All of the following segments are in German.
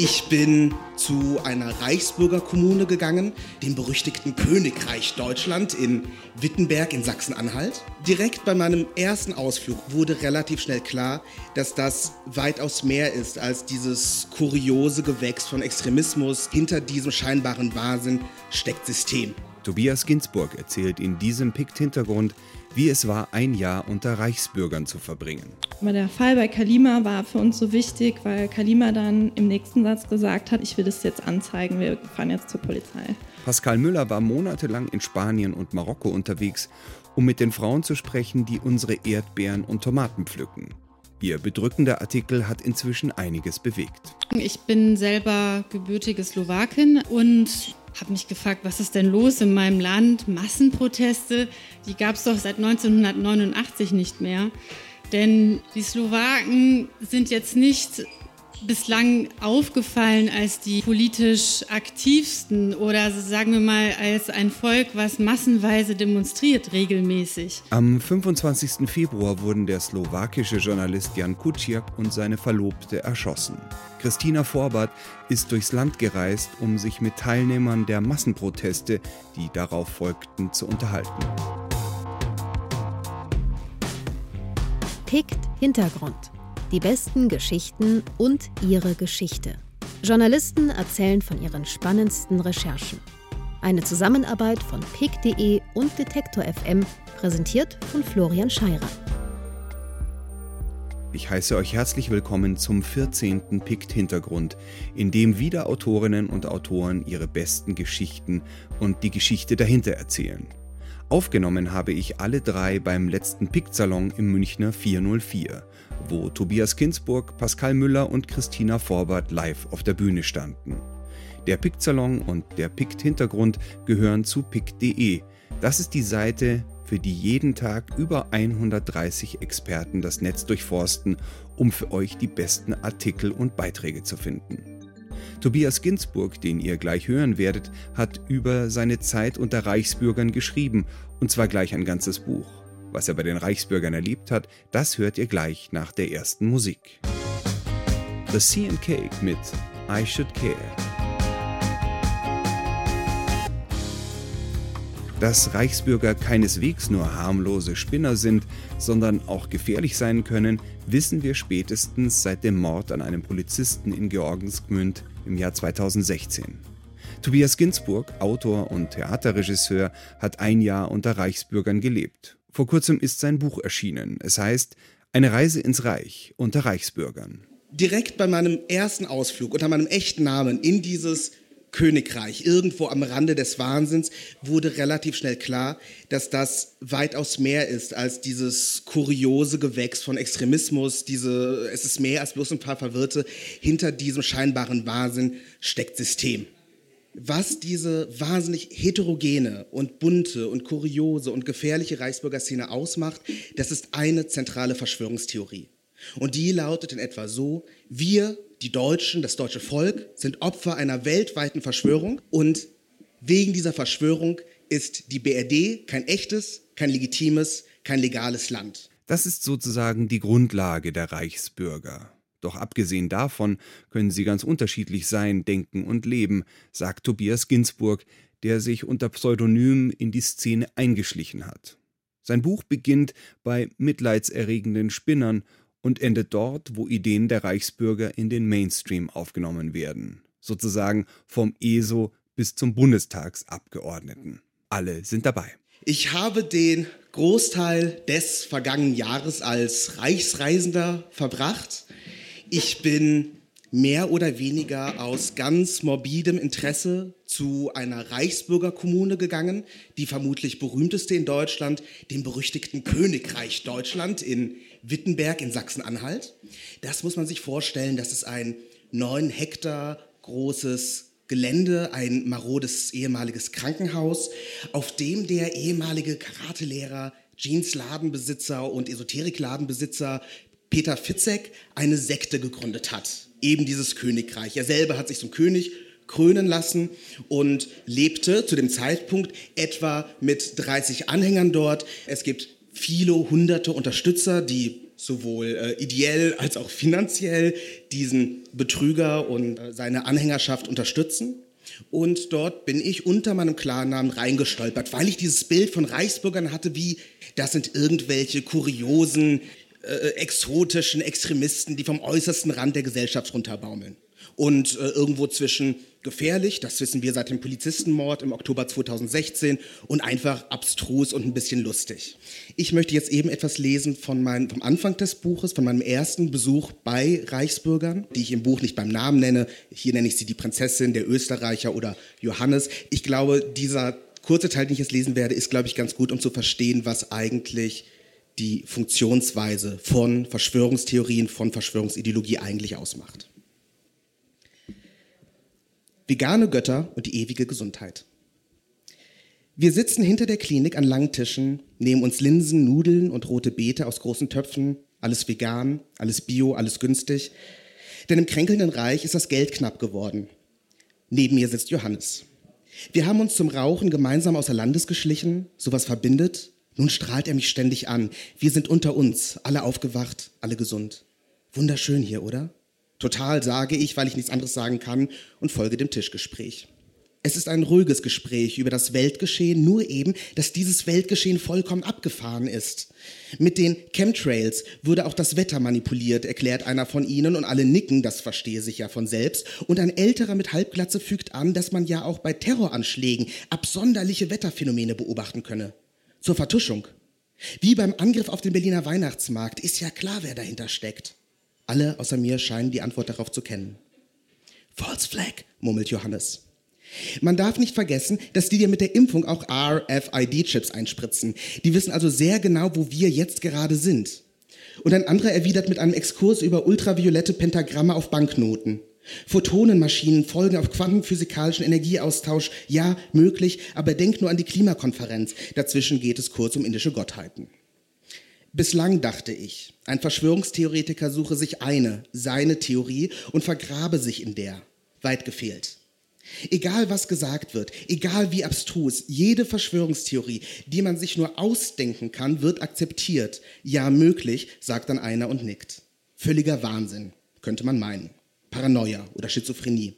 Ich bin zu einer Reichsbürgerkommune gegangen, dem berüchtigten Königreich Deutschland in Wittenberg in Sachsen-Anhalt. Direkt bei meinem ersten Ausflug wurde relativ schnell klar, dass das weitaus mehr ist als dieses kuriose Gewächs von Extremismus. Hinter diesem scheinbaren Wahnsinn steckt System. Tobias Ginsburg erzählt in diesem Pikt-Hintergrund, wie es war, ein Jahr unter Reichsbürgern zu verbringen. Aber der Fall bei Kalima war für uns so wichtig, weil Kalima dann im nächsten Satz gesagt hat, ich will das jetzt anzeigen, wir fahren jetzt zur Polizei. Pascal Müller war monatelang in Spanien und Marokko unterwegs, um mit den Frauen zu sprechen, die unsere Erdbeeren und Tomaten pflücken. Ihr bedrückender Artikel hat inzwischen einiges bewegt. Ich bin selber gebürtige Slowakin und habe mich gefragt, was ist denn los in meinem Land? Massenproteste, die gab es doch seit 1989 nicht mehr. Denn die Slowaken sind jetzt nicht bislang aufgefallen als die politisch aktivsten oder sagen wir mal als ein Volk, was massenweise demonstriert regelmäßig. Am 25. Februar wurden der slowakische Journalist Jan Kuciak und seine Verlobte erschossen. Christina Vorbart ist durchs Land gereist, um sich mit Teilnehmern der Massenproteste, die darauf folgten, zu unterhalten. Pickt Hintergrund. Die besten Geschichten und ihre Geschichte. Journalisten erzählen von ihren spannendsten Recherchen. Eine Zusammenarbeit von pick.de und Detektor FM, präsentiert von Florian Scheirer. Ich heiße euch herzlich willkommen zum 14. Pikt Hintergrund, in dem wieder Autorinnen und Autoren ihre besten Geschichten und die Geschichte dahinter erzählen. Aufgenommen habe ich alle drei beim letzten Pikt-Salon im Münchner 404, wo Tobias Kinsburg, Pascal Müller und Christina Vorbert live auf der Bühne standen. Der Pikt-Salon und der Pikt-Hintergrund gehören zu pikt.de. Das ist die Seite, für die jeden Tag über 130 Experten das Netz durchforsten, um für euch die besten Artikel und Beiträge zu finden. Tobias Ginsburg, den ihr gleich hören werdet, hat über seine Zeit unter Reichsbürgern geschrieben, und zwar gleich ein ganzes Buch. Was er bei den Reichsbürgern erlebt hat, das hört ihr gleich nach der ersten Musik. The Sea and Cake mit I Should Care. Dass Reichsbürger keineswegs nur harmlose Spinner sind, sondern auch gefährlich sein können, wissen wir spätestens seit dem Mord an einem Polizisten in Georgensgmünd im Jahr 2016. Tobias Ginsburg, Autor und Theaterregisseur, hat ein Jahr unter Reichsbürgern gelebt. Vor kurzem ist sein Buch erschienen. Es heißt Eine Reise ins Reich unter Reichsbürgern. Direkt bei meinem ersten Ausflug unter meinem echten Namen in dieses Königreich, irgendwo am Rande des Wahnsinns, wurde relativ schnell klar, dass das weitaus mehr ist als dieses kuriose Gewächs von Extremismus, diese, es ist mehr als bloß ein paar Verwirrte. Hinter diesem scheinbaren Wahnsinn steckt System. Was diese wahnsinnig heterogene und bunte und kuriose und gefährliche Reichsbürgerszene ausmacht, das ist eine zentrale Verschwörungstheorie. Und die lautet in etwa so, wir die Deutschen, das deutsche Volk, sind Opfer einer weltweiten Verschwörung und wegen dieser Verschwörung ist die BRD kein echtes, kein legitimes, kein legales Land. Das ist sozusagen die Grundlage der Reichsbürger. Doch abgesehen davon können sie ganz unterschiedlich sein, denken und leben, sagt Tobias Ginsburg, der sich unter Pseudonym in die Szene eingeschlichen hat. Sein Buch beginnt bei mitleidserregenden Spinnern und endet dort, wo Ideen der Reichsbürger in den Mainstream aufgenommen werden. Sozusagen vom ESO bis zum Bundestagsabgeordneten. Alle sind dabei. Ich habe den Großteil des vergangenen Jahres als Reichsreisender verbracht. Ich bin mehr oder weniger aus ganz morbidem Interesse zu einer Reichsbürgerkommune gegangen, die vermutlich berühmteste in Deutschland, dem berüchtigten Königreich Deutschland in Wittenberg in Sachsen-Anhalt. Das muss man sich vorstellen, das ist ein neun Hektar großes Gelände, ein marodes ehemaliges Krankenhaus, auf dem der ehemalige Karatelehrer, Jeansladenbesitzer und Esoterikladenbesitzer Peter Fitzek eine Sekte gegründet hat eben dieses Königreich. Er selber hat sich zum König krönen lassen und lebte zu dem Zeitpunkt etwa mit 30 Anhängern dort. Es gibt viele hunderte Unterstützer, die sowohl äh, ideell als auch finanziell diesen Betrüger und äh, seine Anhängerschaft unterstützen. Und dort bin ich unter meinem Klarnamen reingestolpert, weil ich dieses Bild von Reichsbürgern hatte, wie das sind irgendwelche kuriosen, äh, exotischen Extremisten, die vom äußersten Rand der Gesellschaft runterbaumeln und äh, irgendwo zwischen gefährlich, das wissen wir seit dem Polizistenmord im Oktober 2016 und einfach abstrus und ein bisschen lustig. Ich möchte jetzt eben etwas lesen von meinem, vom Anfang des Buches, von meinem ersten Besuch bei Reichsbürgern, die ich im Buch nicht beim Namen nenne. Hier nenne ich sie die Prinzessin, der Österreicher oder Johannes. Ich glaube, dieser kurze Teil, den ich jetzt lesen werde, ist, glaube ich, ganz gut, um zu verstehen, was eigentlich die Funktionsweise von Verschwörungstheorien, von Verschwörungsideologie eigentlich ausmacht. Vegane Götter und die ewige Gesundheit. Wir sitzen hinter der Klinik an langen Tischen, nehmen uns Linsen, Nudeln und rote Beete aus großen Töpfen, alles vegan, alles bio, alles günstig. Denn im kränkelnden Reich ist das Geld knapp geworden. Neben mir sitzt Johannes. Wir haben uns zum Rauchen gemeinsam außer Landes geschlichen, sowas verbindet. Nun strahlt er mich ständig an. Wir sind unter uns, alle aufgewacht, alle gesund. Wunderschön hier, oder? Total sage ich, weil ich nichts anderes sagen kann und folge dem Tischgespräch. Es ist ein ruhiges Gespräch über das Weltgeschehen, nur eben, dass dieses Weltgeschehen vollkommen abgefahren ist. Mit den Chemtrails würde auch das Wetter manipuliert, erklärt einer von ihnen und alle nicken, das verstehe sich ja von selbst. Und ein älterer mit Halbglatze fügt an, dass man ja auch bei Terroranschlägen absonderliche Wetterphänomene beobachten könne. Zur Vertuschung. Wie beim Angriff auf den Berliner Weihnachtsmarkt ist ja klar, wer dahinter steckt. Alle außer mir scheinen die Antwort darauf zu kennen. False Flag, murmelt Johannes. Man darf nicht vergessen, dass die dir mit der Impfung auch RFID-Chips einspritzen. Die wissen also sehr genau, wo wir jetzt gerade sind. Und ein anderer erwidert mit einem Exkurs über ultraviolette Pentagramme auf Banknoten. Photonenmaschinen folgen auf quantenphysikalischen Energieaustausch. Ja, möglich, aber denk nur an die Klimakonferenz. Dazwischen geht es kurz um indische Gottheiten. Bislang dachte ich, ein Verschwörungstheoretiker suche sich eine, seine Theorie und vergrabe sich in der. Weit gefehlt. Egal was gesagt wird, egal wie abstrus, jede Verschwörungstheorie, die man sich nur ausdenken kann, wird akzeptiert. Ja, möglich, sagt dann einer und nickt. Völliger Wahnsinn, könnte man meinen. Paranoia oder Schizophrenie.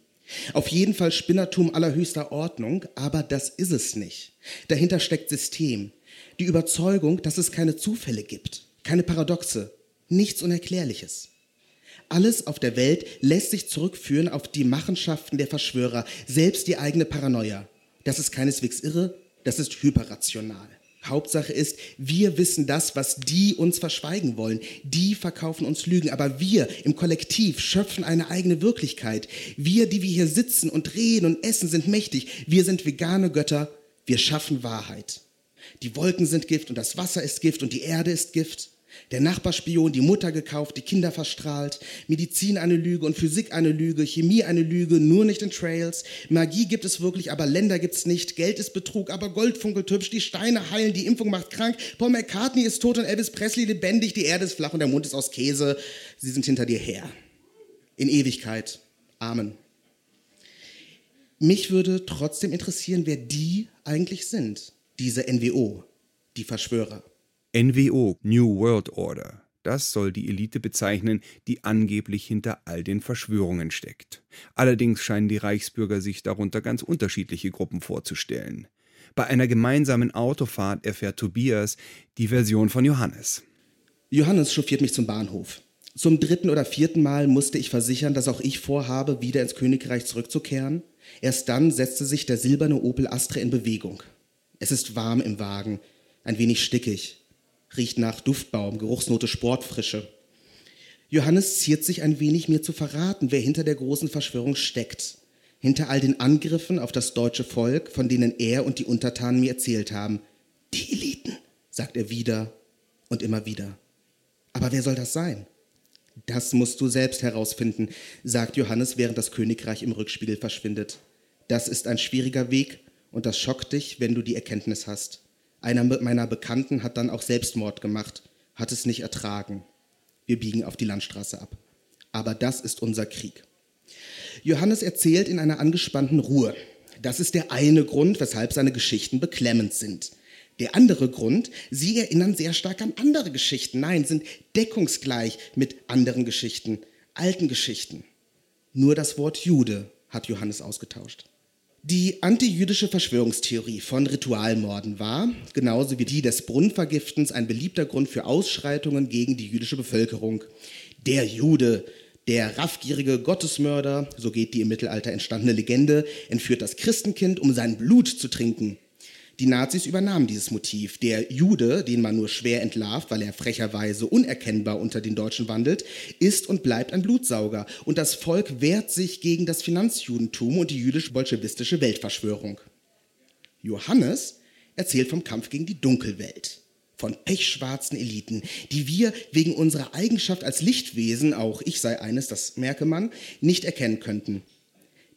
Auf jeden Fall Spinnertum allerhöchster Ordnung, aber das ist es nicht. Dahinter steckt System, die Überzeugung, dass es keine Zufälle gibt, keine Paradoxe, nichts Unerklärliches. Alles auf der Welt lässt sich zurückführen auf die Machenschaften der Verschwörer, selbst die eigene Paranoia. Das ist keineswegs irre, das ist hyperrational. Hauptsache ist, wir wissen das, was die uns verschweigen wollen. Die verkaufen uns Lügen, aber wir im Kollektiv schöpfen eine eigene Wirklichkeit. Wir, die wir hier sitzen und reden und essen, sind mächtig. Wir sind vegane Götter. Wir schaffen Wahrheit. Die Wolken sind Gift und das Wasser ist Gift und die Erde ist Gift. Der Nachbarspion, die Mutter gekauft, die Kinder verstrahlt, Medizin eine Lüge und Physik eine Lüge, Chemie eine Lüge, nur nicht in Trails. Magie gibt es wirklich, aber Länder gibt es nicht. Geld ist Betrug, aber Gold funkelt hübsch, die Steine heilen, die Impfung macht krank. Paul McCartney ist tot und Elvis Presley lebendig, die Erde ist flach und der Mund ist aus Käse. Sie sind hinter dir her. In Ewigkeit. Amen. Mich würde trotzdem interessieren, wer die eigentlich sind diese NWO, die Verschwörer. NWO, New World Order. Das soll die Elite bezeichnen, die angeblich hinter all den Verschwörungen steckt. Allerdings scheinen die Reichsbürger sich darunter ganz unterschiedliche Gruppen vorzustellen. Bei einer gemeinsamen Autofahrt erfährt Tobias die Version von Johannes. Johannes chauffiert mich zum Bahnhof. Zum dritten oder vierten Mal musste ich versichern, dass auch ich vorhabe, wieder ins Königreich zurückzukehren. Erst dann setzte sich der silberne Opel Astra in Bewegung. Es ist warm im Wagen, ein wenig stickig, riecht nach Duftbaum, Geruchsnote Sportfrische. Johannes ziert sich ein wenig, mir zu verraten, wer hinter der großen Verschwörung steckt. Hinter all den Angriffen auf das deutsche Volk, von denen er und die Untertanen mir erzählt haben. Die Eliten, sagt er wieder und immer wieder. Aber wer soll das sein? Das musst du selbst herausfinden, sagt Johannes, während das Königreich im Rückspiegel verschwindet. Das ist ein schwieriger Weg, und das schockt dich, wenn du die Erkenntnis hast. Einer meiner Bekannten hat dann auch Selbstmord gemacht, hat es nicht ertragen. Wir biegen auf die Landstraße ab. Aber das ist unser Krieg. Johannes erzählt in einer angespannten Ruhe. Das ist der eine Grund, weshalb seine Geschichten beklemmend sind. Der andere Grund, sie erinnern sehr stark an andere Geschichten. Nein, sind deckungsgleich mit anderen Geschichten, alten Geschichten. Nur das Wort Jude hat Johannes ausgetauscht. Die antijüdische Verschwörungstheorie von Ritualmorden war, genauso wie die des Brunnenvergiftens, ein beliebter Grund für Ausschreitungen gegen die jüdische Bevölkerung. Der Jude, der raffgierige Gottesmörder, so geht die im Mittelalter entstandene Legende, entführt das Christenkind, um sein Blut zu trinken. Die Nazis übernahmen dieses Motiv. Der Jude, den man nur schwer entlarvt, weil er frecherweise unerkennbar unter den Deutschen wandelt, ist und bleibt ein Blutsauger. Und das Volk wehrt sich gegen das Finanzjudentum und die jüdisch-bolschewistische Weltverschwörung. Johannes erzählt vom Kampf gegen die Dunkelwelt von pechschwarzen Eliten, die wir wegen unserer Eigenschaft als Lichtwesen, auch ich sei eines, das merke man, nicht erkennen könnten.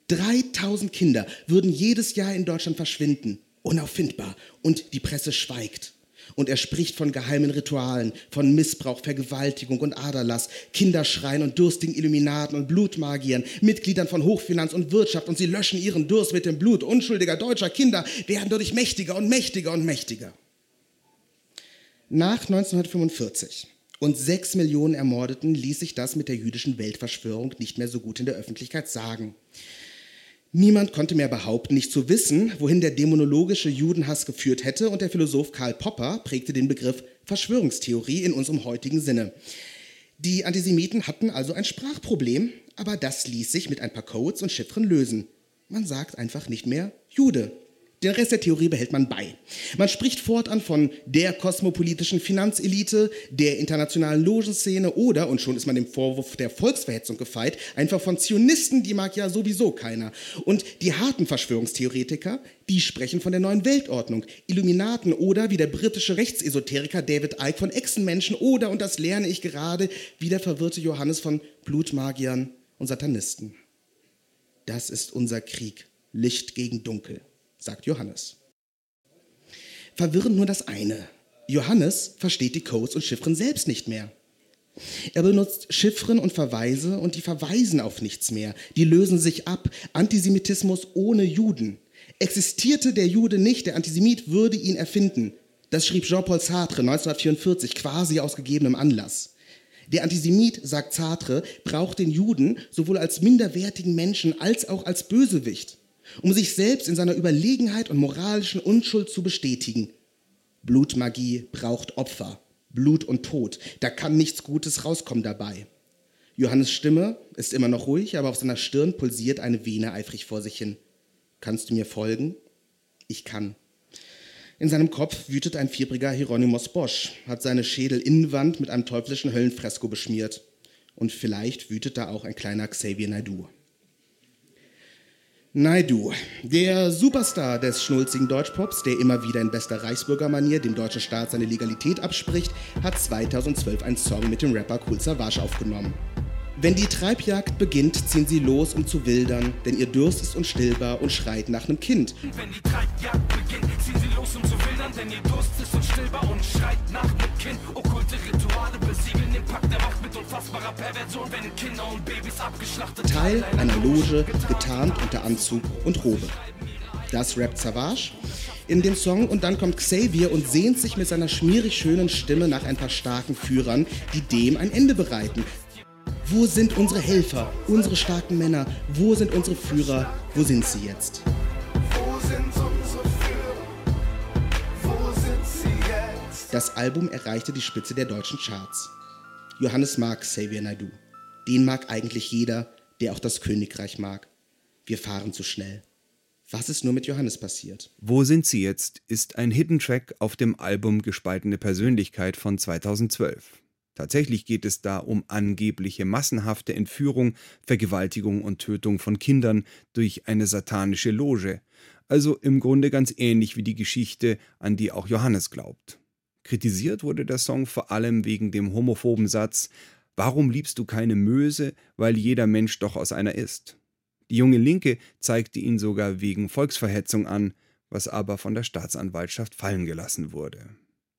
3000 Kinder würden jedes Jahr in Deutschland verschwinden unauffindbar und die Presse schweigt. Und er spricht von geheimen Ritualen, von Missbrauch, Vergewaltigung und Aderlass, Kinderschreien und durstigen Illuminaten und Blutmagiern, Mitgliedern von Hochfinanz und Wirtschaft und sie löschen ihren Durst mit dem Blut unschuldiger deutscher Kinder, werden dadurch mächtiger und mächtiger und mächtiger. Nach 1945 und sechs Millionen Ermordeten ließ sich das mit der jüdischen Weltverschwörung nicht mehr so gut in der Öffentlichkeit sagen. Niemand konnte mehr behaupten, nicht zu wissen, wohin der dämonologische Judenhass geführt hätte, und der Philosoph Karl Popper prägte den Begriff Verschwörungstheorie in unserem heutigen Sinne. Die Antisemiten hatten also ein Sprachproblem, aber das ließ sich mit ein paar Codes und Chiffren lösen. Man sagt einfach nicht mehr Jude. Den Rest der Theorie behält man bei. Man spricht fortan von der kosmopolitischen Finanzelite, der internationalen Logenszene oder, und schon ist man dem Vorwurf der Volksverhetzung gefeit, einfach von Zionisten, die mag ja sowieso keiner. Und die harten Verschwörungstheoretiker, die sprechen von der neuen Weltordnung, Illuminaten oder wie der britische Rechtsesoteriker David Icke von Echsenmenschen oder, und das lerne ich gerade, wie der verwirrte Johannes von Blutmagiern und Satanisten. Das ist unser Krieg, Licht gegen Dunkel sagt Johannes. Verwirrend nur das eine. Johannes versteht die Codes und Chiffren selbst nicht mehr. Er benutzt Chiffren und Verweise und die verweisen auf nichts mehr. Die lösen sich ab. Antisemitismus ohne Juden. Existierte der Jude nicht, der Antisemit würde ihn erfinden. Das schrieb Jean-Paul Sartre 1944 quasi aus gegebenem Anlass. Der Antisemit, sagt Sartre, braucht den Juden sowohl als minderwertigen Menschen als auch als Bösewicht um sich selbst in seiner Überlegenheit und moralischen Unschuld zu bestätigen. Blutmagie braucht Opfer, Blut und Tod. Da kann nichts Gutes rauskommen dabei. Johannes Stimme ist immer noch ruhig, aber auf seiner Stirn pulsiert eine Vene eifrig vor sich hin. Kannst du mir folgen? Ich kann. In seinem Kopf wütet ein fiebriger Hieronymus Bosch, hat seine Schädelinnenwand mit einem teuflischen Höllenfresko beschmiert. Und vielleicht wütet da auch ein kleiner Xavier Naidoo. Naidu, der Superstar des schnulzigen Deutschpops, der immer wieder in bester Reichsbürgermanier dem deutschen Staat seine Legalität abspricht, hat 2012 einen Song mit dem Rapper Cool Savage aufgenommen. Wenn die Treibjagd beginnt, ziehen sie los, um zu wildern, denn ihr Durst ist unstillbar und schreit nach einem Kind. Wenn die Treibjagd beginnt, ziehen sie los, um zu wildern, denn ihr Durst ist unstillbar und schreit nach einem Kind. Okkulte Rituale besiegeln den Pakt der Macht mit unfassbarer Perversion, wenn Kinder und Babys abgeschlachtet Teil einer Loge, getarnt unter Anzug und Robe. Das rappt Savage in dem Song und dann kommt Xavier und sehnt sich mit seiner schmierig schönen Stimme nach ein paar starken Führern, die dem ein Ende bereiten. Wo sind unsere Helfer, unsere starken Männer? Wo sind unsere Führer? Wo sind sie jetzt? Das Album erreichte die Spitze der deutschen Charts. Johannes mag Xavier Naidoo. Den mag eigentlich jeder, der auch das Königreich mag. Wir fahren zu schnell. Was ist nur mit Johannes passiert? Wo sind sie jetzt? ist ein Hidden Track auf dem Album Gespaltene Persönlichkeit von 2012. Tatsächlich geht es da um angebliche massenhafte Entführung, Vergewaltigung und Tötung von Kindern durch eine satanische Loge. Also im Grunde ganz ähnlich wie die Geschichte, an die auch Johannes glaubt. Kritisiert wurde der Song vor allem wegen dem homophoben Satz Warum liebst du keine Möse, weil jeder Mensch doch aus einer ist? Die junge Linke zeigte ihn sogar wegen Volksverhetzung an, was aber von der Staatsanwaltschaft fallen gelassen wurde.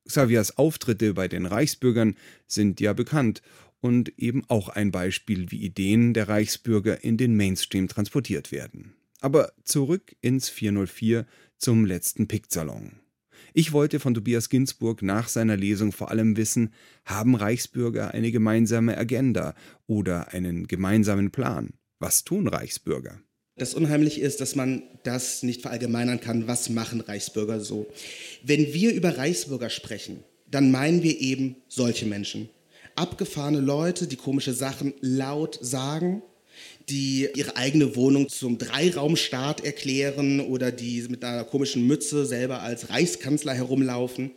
Xaviers Auftritte bei den Reichsbürgern sind ja bekannt und eben auch ein Beispiel, wie Ideen der Reichsbürger in den Mainstream transportiert werden. Aber zurück ins 404 zum letzten Piktsalon. Ich wollte von Tobias Ginsburg nach seiner Lesung vor allem wissen, haben Reichsbürger eine gemeinsame Agenda oder einen gemeinsamen Plan? Was tun Reichsbürger? Das Unheimliche ist, dass man das nicht verallgemeinern kann, was machen Reichsbürger so. Wenn wir über Reichsbürger sprechen, dann meinen wir eben solche Menschen. Abgefahrene Leute, die komische Sachen laut sagen, die ihre eigene Wohnung zum Dreiraumstaat erklären oder die mit einer komischen Mütze selber als Reichskanzler herumlaufen.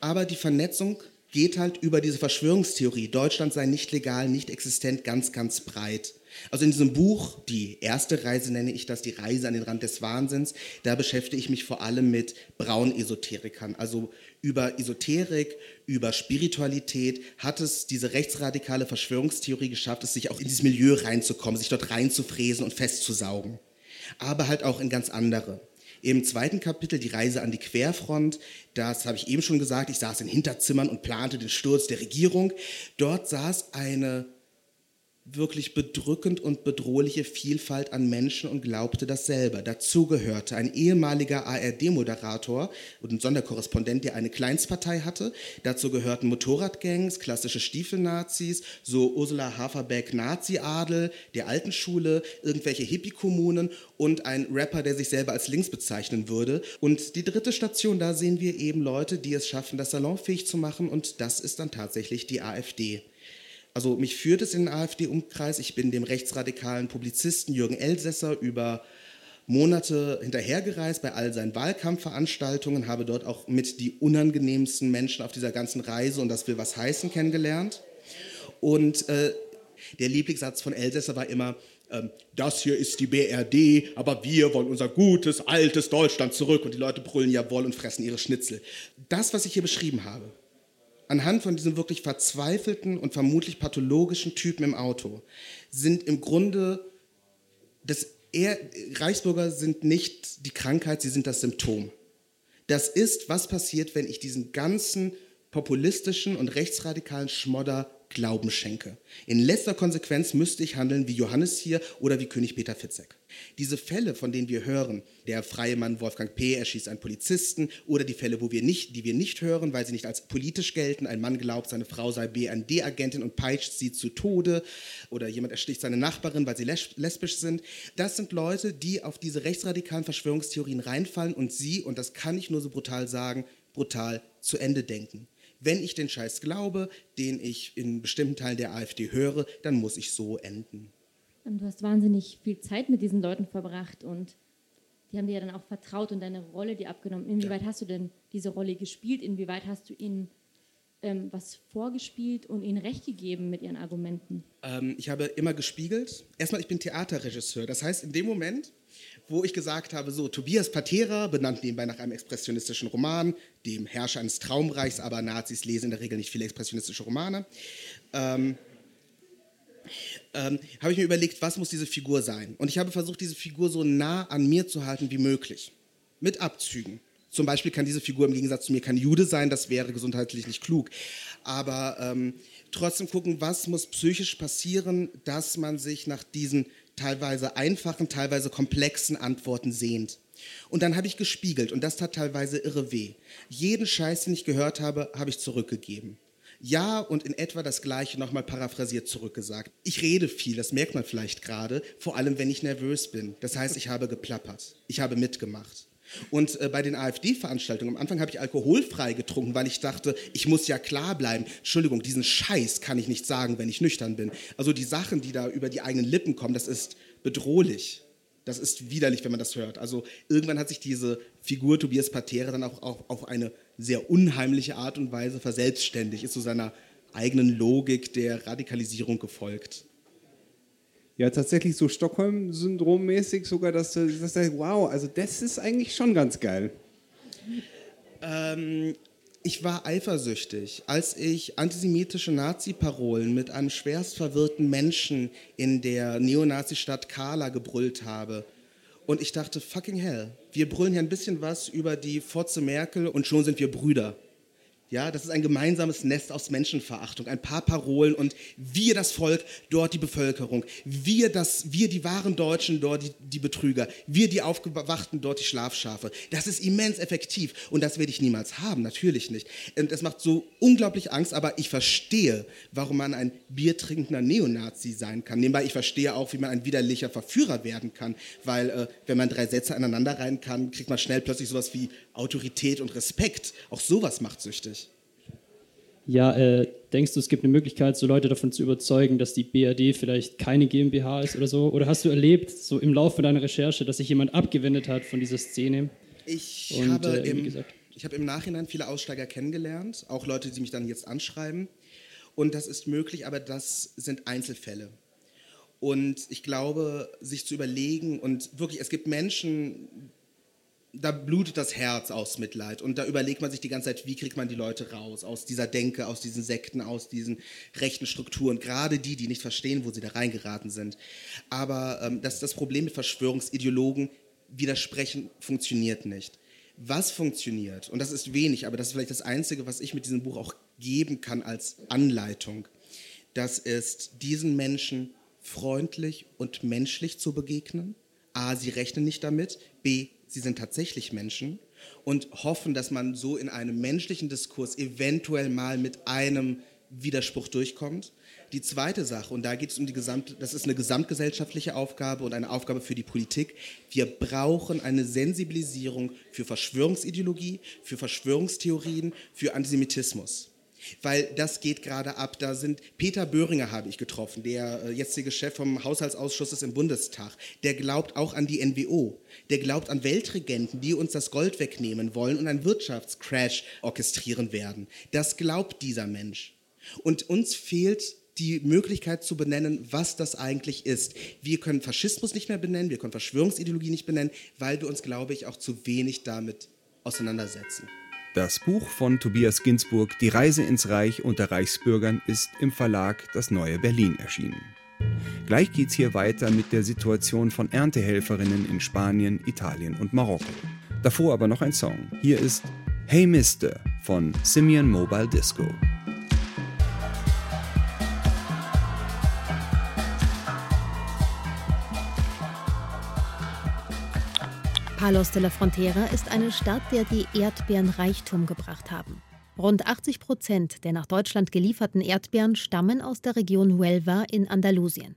Aber die Vernetzung geht halt über diese Verschwörungstheorie. Deutschland sei nicht legal, nicht existent, ganz, ganz breit. Also in diesem Buch, die erste Reise nenne ich das, die Reise an den Rand des Wahnsinns, da beschäftige ich mich vor allem mit Braunesoterikern. Also über Esoterik, über Spiritualität hat es diese rechtsradikale Verschwörungstheorie geschafft, es sich auch in dieses Milieu reinzukommen, sich dort reinzufräsen und festzusaugen. Aber halt auch in ganz andere. Im zweiten Kapitel, die Reise an die Querfront, das habe ich eben schon gesagt, ich saß in Hinterzimmern und plante den Sturz der Regierung. Dort saß eine wirklich bedrückend und bedrohliche Vielfalt an Menschen und glaubte das selber. Dazu gehörte ein ehemaliger ARD-Moderator und ein Sonderkorrespondent, der eine Kleinstpartei hatte. Dazu gehörten Motorradgangs, klassische Stiefelnazis, so Ursula Haferbeck Nazi-Adel der alten Schule, irgendwelche Hippie-Kommunen und ein Rapper, der sich selber als links bezeichnen würde. Und die dritte Station, da sehen wir eben Leute, die es schaffen, das salonfähig zu machen und das ist dann tatsächlich die AfD. Also mich führt es in den AfD-Umkreis. Ich bin dem rechtsradikalen Publizisten Jürgen Elsässer über Monate hinterhergereist bei all seinen Wahlkampfveranstaltungen, habe dort auch mit die unangenehmsten Menschen auf dieser ganzen Reise und das will was heißen kennengelernt. Und äh, der Lieblingssatz von Elsässer war immer, ähm, das hier ist die BRD, aber wir wollen unser gutes, altes Deutschland zurück und die Leute brüllen jawohl und fressen ihre Schnitzel. Das, was ich hier beschrieben habe, anhand von diesen wirklich verzweifelten und vermutlich pathologischen Typen im Auto sind im Grunde das eher, Reichsbürger sind nicht die Krankheit, sie sind das Symptom. Das ist, was passiert, wenn ich diesen ganzen populistischen und rechtsradikalen Schmodder Glauben schenke. In letzter Konsequenz müsste ich handeln wie Johannes hier oder wie König Peter Fitzek. Diese Fälle, von denen wir hören, der freie Mann Wolfgang P. erschießt einen Polizisten oder die Fälle, wo wir nicht, die wir nicht hören, weil sie nicht als politisch gelten, ein Mann glaubt, seine Frau sei BND-Agentin und peitscht sie zu Tode oder jemand ersticht seine Nachbarin, weil sie lesbisch sind. Das sind Leute, die auf diese rechtsradikalen Verschwörungstheorien reinfallen und sie, und das kann ich nur so brutal sagen, brutal zu Ende denken wenn ich den Scheiß glaube, den ich in bestimmten Teilen der AfD höre, dann muss ich so enden. Du hast wahnsinnig viel Zeit mit diesen Leuten verbracht und die haben dir ja dann auch vertraut und deine Rolle dir abgenommen. Inwieweit ja. hast du denn diese Rolle gespielt? Inwieweit hast du ihnen ähm, was vorgespielt und ihnen recht gegeben mit ihren Argumenten? Ähm, ich habe immer gespiegelt. Erstmal, ich bin Theaterregisseur. Das heißt, in dem Moment, wo ich gesagt habe, so, Tobias Patera, benannt nebenbei nach einem expressionistischen Roman, dem Herrscher eines Traumreichs, aber Nazis lesen in der Regel nicht viele expressionistische Romane, ähm, ähm, habe ich mir überlegt, was muss diese Figur sein? Und ich habe versucht, diese Figur so nah an mir zu halten wie möglich. Mit Abzügen. Zum Beispiel kann diese Figur im Gegensatz zu mir kein Jude sein, das wäre gesundheitlich nicht klug. Aber ähm, trotzdem gucken, was muss psychisch passieren, dass man sich nach diesen teilweise einfachen, teilweise komplexen Antworten sehnt. Und dann habe ich gespiegelt und das tat teilweise irre weh. Jeden Scheiß, den ich gehört habe, habe ich zurückgegeben. Ja und in etwa das gleiche nochmal paraphrasiert zurückgesagt. Ich rede viel, das merkt man vielleicht gerade, vor allem wenn ich nervös bin. Das heißt, ich habe geplappert, ich habe mitgemacht. Und äh, bei den AfD-Veranstaltungen, am Anfang habe ich alkoholfrei getrunken, weil ich dachte, ich muss ja klar bleiben. Entschuldigung, diesen Scheiß kann ich nicht sagen, wenn ich nüchtern bin. Also die Sachen, die da über die eigenen Lippen kommen, das ist bedrohlich. Das ist widerlich, wenn man das hört. Also irgendwann hat sich diese Figur Tobias Patera dann auch, auch auf eine sehr unheimliche Art und Weise verselbstständigt, ist zu so seiner eigenen Logik der Radikalisierung gefolgt ja tatsächlich so Stockholm-Syndrom-mäßig sogar, dass du sagst, wow, also das ist eigentlich schon ganz geil. Ähm, ich war eifersüchtig, als ich antisemitische Nazi-Parolen mit einem schwerst verwirrten Menschen in der Neonazi-Stadt Kala gebrüllt habe. Und ich dachte, fucking hell, wir brüllen hier ein bisschen was über die Fotze Merkel und schon sind wir Brüder. Ja, das ist ein gemeinsames Nest aus Menschenverachtung, ein paar Parolen und wir das Volk, dort die Bevölkerung, wir, das, wir die wahren Deutschen, dort die, die Betrüger, wir die Aufgewachten, dort die Schlafschafe. Das ist immens effektiv und das werde ich niemals haben, natürlich nicht. Und es macht so unglaublich Angst, aber ich verstehe, warum man ein biertrinkender Neonazi sein kann. Nebenbei, ich verstehe auch, wie man ein widerlicher Verführer werden kann, weil äh, wenn man drei Sätze aneinander rein kann, kriegt man schnell plötzlich sowas wie Autorität und Respekt. Auch sowas macht süchtig. Ja, äh, denkst du, es gibt eine Möglichkeit, so Leute davon zu überzeugen, dass die BRD vielleicht keine GmbH ist oder so? Oder hast du erlebt, so im Laufe deiner Recherche, dass sich jemand abgewendet hat von dieser Szene? Ich Und, habe äh, im, ich habe im Nachhinein viele Aussteiger kennengelernt, auch Leute, die mich dann jetzt anschreiben. Und das ist möglich, aber das sind Einzelfälle. Und ich glaube, sich zu überlegen und wirklich, es gibt Menschen, da blutet das Herz aus Mitleid und da überlegt man sich die ganze Zeit, wie kriegt man die Leute raus aus dieser Denke, aus diesen Sekten, aus diesen rechten Strukturen, gerade die, die nicht verstehen, wo sie da reingeraten sind. Aber ähm, das, das Problem mit Verschwörungsideologen, widersprechen funktioniert nicht. Was funktioniert, und das ist wenig, aber das ist vielleicht das Einzige, was ich mit diesem Buch auch geben kann als Anleitung, das ist diesen Menschen freundlich und menschlich zu begegnen. A, sie rechnen nicht damit. B, sie sind tatsächlich Menschen und hoffen, dass man so in einem menschlichen Diskurs eventuell mal mit einem Widerspruch durchkommt. Die zweite Sache, und da geht es um die gesamte, das ist eine gesamtgesellschaftliche Aufgabe und eine Aufgabe für die Politik. Wir brauchen eine Sensibilisierung für Verschwörungsideologie, für Verschwörungstheorien, für Antisemitismus weil das geht gerade ab. Da sind Peter Böhringer habe ich getroffen, der äh, jetzige Chef vom Haushaltsausschuss ist im Bundestag. Der glaubt auch an die NWO. Der glaubt an Weltregenten, die uns das Gold wegnehmen wollen und einen Wirtschaftscrash orchestrieren werden. Das glaubt dieser Mensch. Und uns fehlt die Möglichkeit zu benennen, was das eigentlich ist. Wir können Faschismus nicht mehr benennen, wir können Verschwörungsideologie nicht benennen, weil wir uns, glaube ich, auch zu wenig damit auseinandersetzen. Das Buch von Tobias Ginsburg Die Reise ins Reich unter Reichsbürgern ist im Verlag Das Neue Berlin erschienen. Gleich geht's hier weiter mit der Situation von Erntehelferinnen in Spanien, Italien und Marokko. Davor aber noch ein Song. Hier ist Hey Mister von Simeon Mobile Disco. Palos de la Frontera ist eine Stadt, der die Erdbeeren Reichtum gebracht haben. Rund 80 Prozent der nach Deutschland gelieferten Erdbeeren stammen aus der Region Huelva in Andalusien.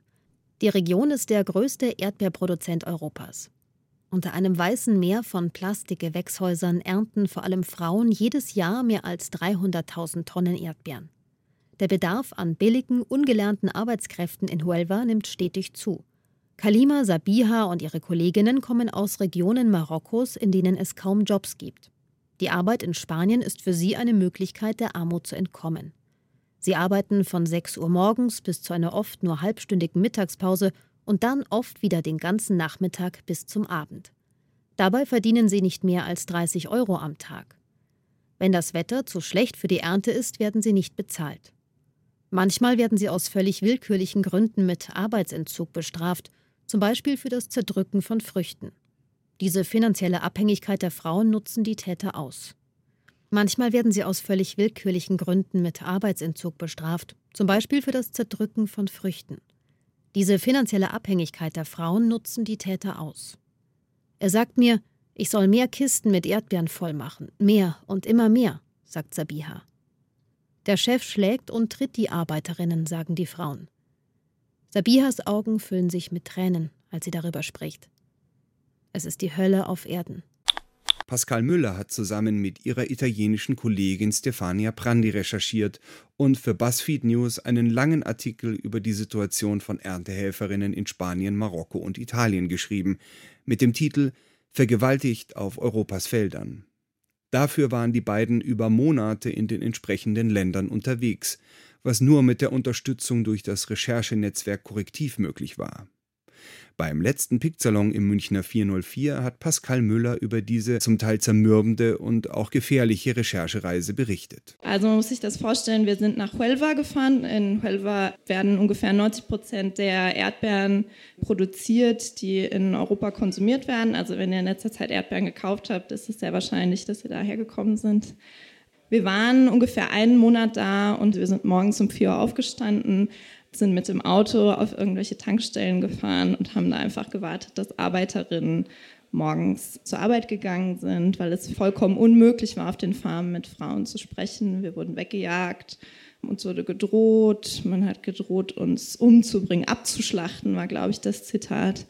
Die Region ist der größte Erdbeerproduzent Europas. Unter einem weißen Meer von Plastikgewächshäusern ernten vor allem Frauen jedes Jahr mehr als 300.000 Tonnen Erdbeeren. Der Bedarf an billigen, ungelernten Arbeitskräften in Huelva nimmt stetig zu. Kalima Sabiha und ihre Kolleginnen kommen aus Regionen Marokkos, in denen es kaum Jobs gibt. Die Arbeit in Spanien ist für sie eine Möglichkeit, der Armut zu entkommen. Sie arbeiten von 6 Uhr morgens bis zu einer oft nur halbstündigen Mittagspause und dann oft wieder den ganzen Nachmittag bis zum Abend. Dabei verdienen sie nicht mehr als 30 Euro am Tag. Wenn das Wetter zu schlecht für die Ernte ist, werden sie nicht bezahlt. Manchmal werden sie aus völlig willkürlichen Gründen mit Arbeitsentzug bestraft zum Beispiel für das Zerdrücken von Früchten. Diese finanzielle Abhängigkeit der Frauen nutzen die Täter aus. Manchmal werden sie aus völlig willkürlichen Gründen mit Arbeitsentzug bestraft, zum Beispiel für das Zerdrücken von Früchten. Diese finanzielle Abhängigkeit der Frauen nutzen die Täter aus. Er sagt mir, ich soll mehr Kisten mit Erdbeeren vollmachen, mehr und immer mehr, sagt Sabiha. Der Chef schlägt und tritt die Arbeiterinnen, sagen die Frauen. Sabihas Augen füllen sich mit Tränen, als sie darüber spricht. Es ist die Hölle auf Erden. Pascal Müller hat zusammen mit ihrer italienischen Kollegin Stefania Prandi recherchiert und für BuzzFeed News einen langen Artikel über die Situation von Erntehelferinnen in Spanien, Marokko und Italien geschrieben, mit dem Titel Vergewaltigt auf Europas Feldern. Dafür waren die beiden über Monate in den entsprechenden Ländern unterwegs, was nur mit der Unterstützung durch das Recherchenetzwerk Korrektiv möglich war. Beim letzten Picksalon im Münchner 404 hat Pascal Müller über diese zum Teil zermürbende und auch gefährliche Recherchereise berichtet. Also man muss sich das vorstellen, wir sind nach Huelva gefahren. In Huelva werden ungefähr 90 Prozent der Erdbeeren produziert, die in Europa konsumiert werden. Also wenn ihr in letzter Zeit Erdbeeren gekauft habt, ist es sehr wahrscheinlich, dass sie daher gekommen sind. Wir waren ungefähr einen Monat da und wir sind morgens um vier Uhr aufgestanden, sind mit dem Auto auf irgendwelche Tankstellen gefahren und haben da einfach gewartet, dass Arbeiterinnen morgens zur Arbeit gegangen sind, weil es vollkommen unmöglich war, auf den Farmen mit Frauen zu sprechen. Wir wurden weggejagt, uns wurde gedroht, man hat gedroht, uns umzubringen, abzuschlachten, war, glaube ich, das Zitat.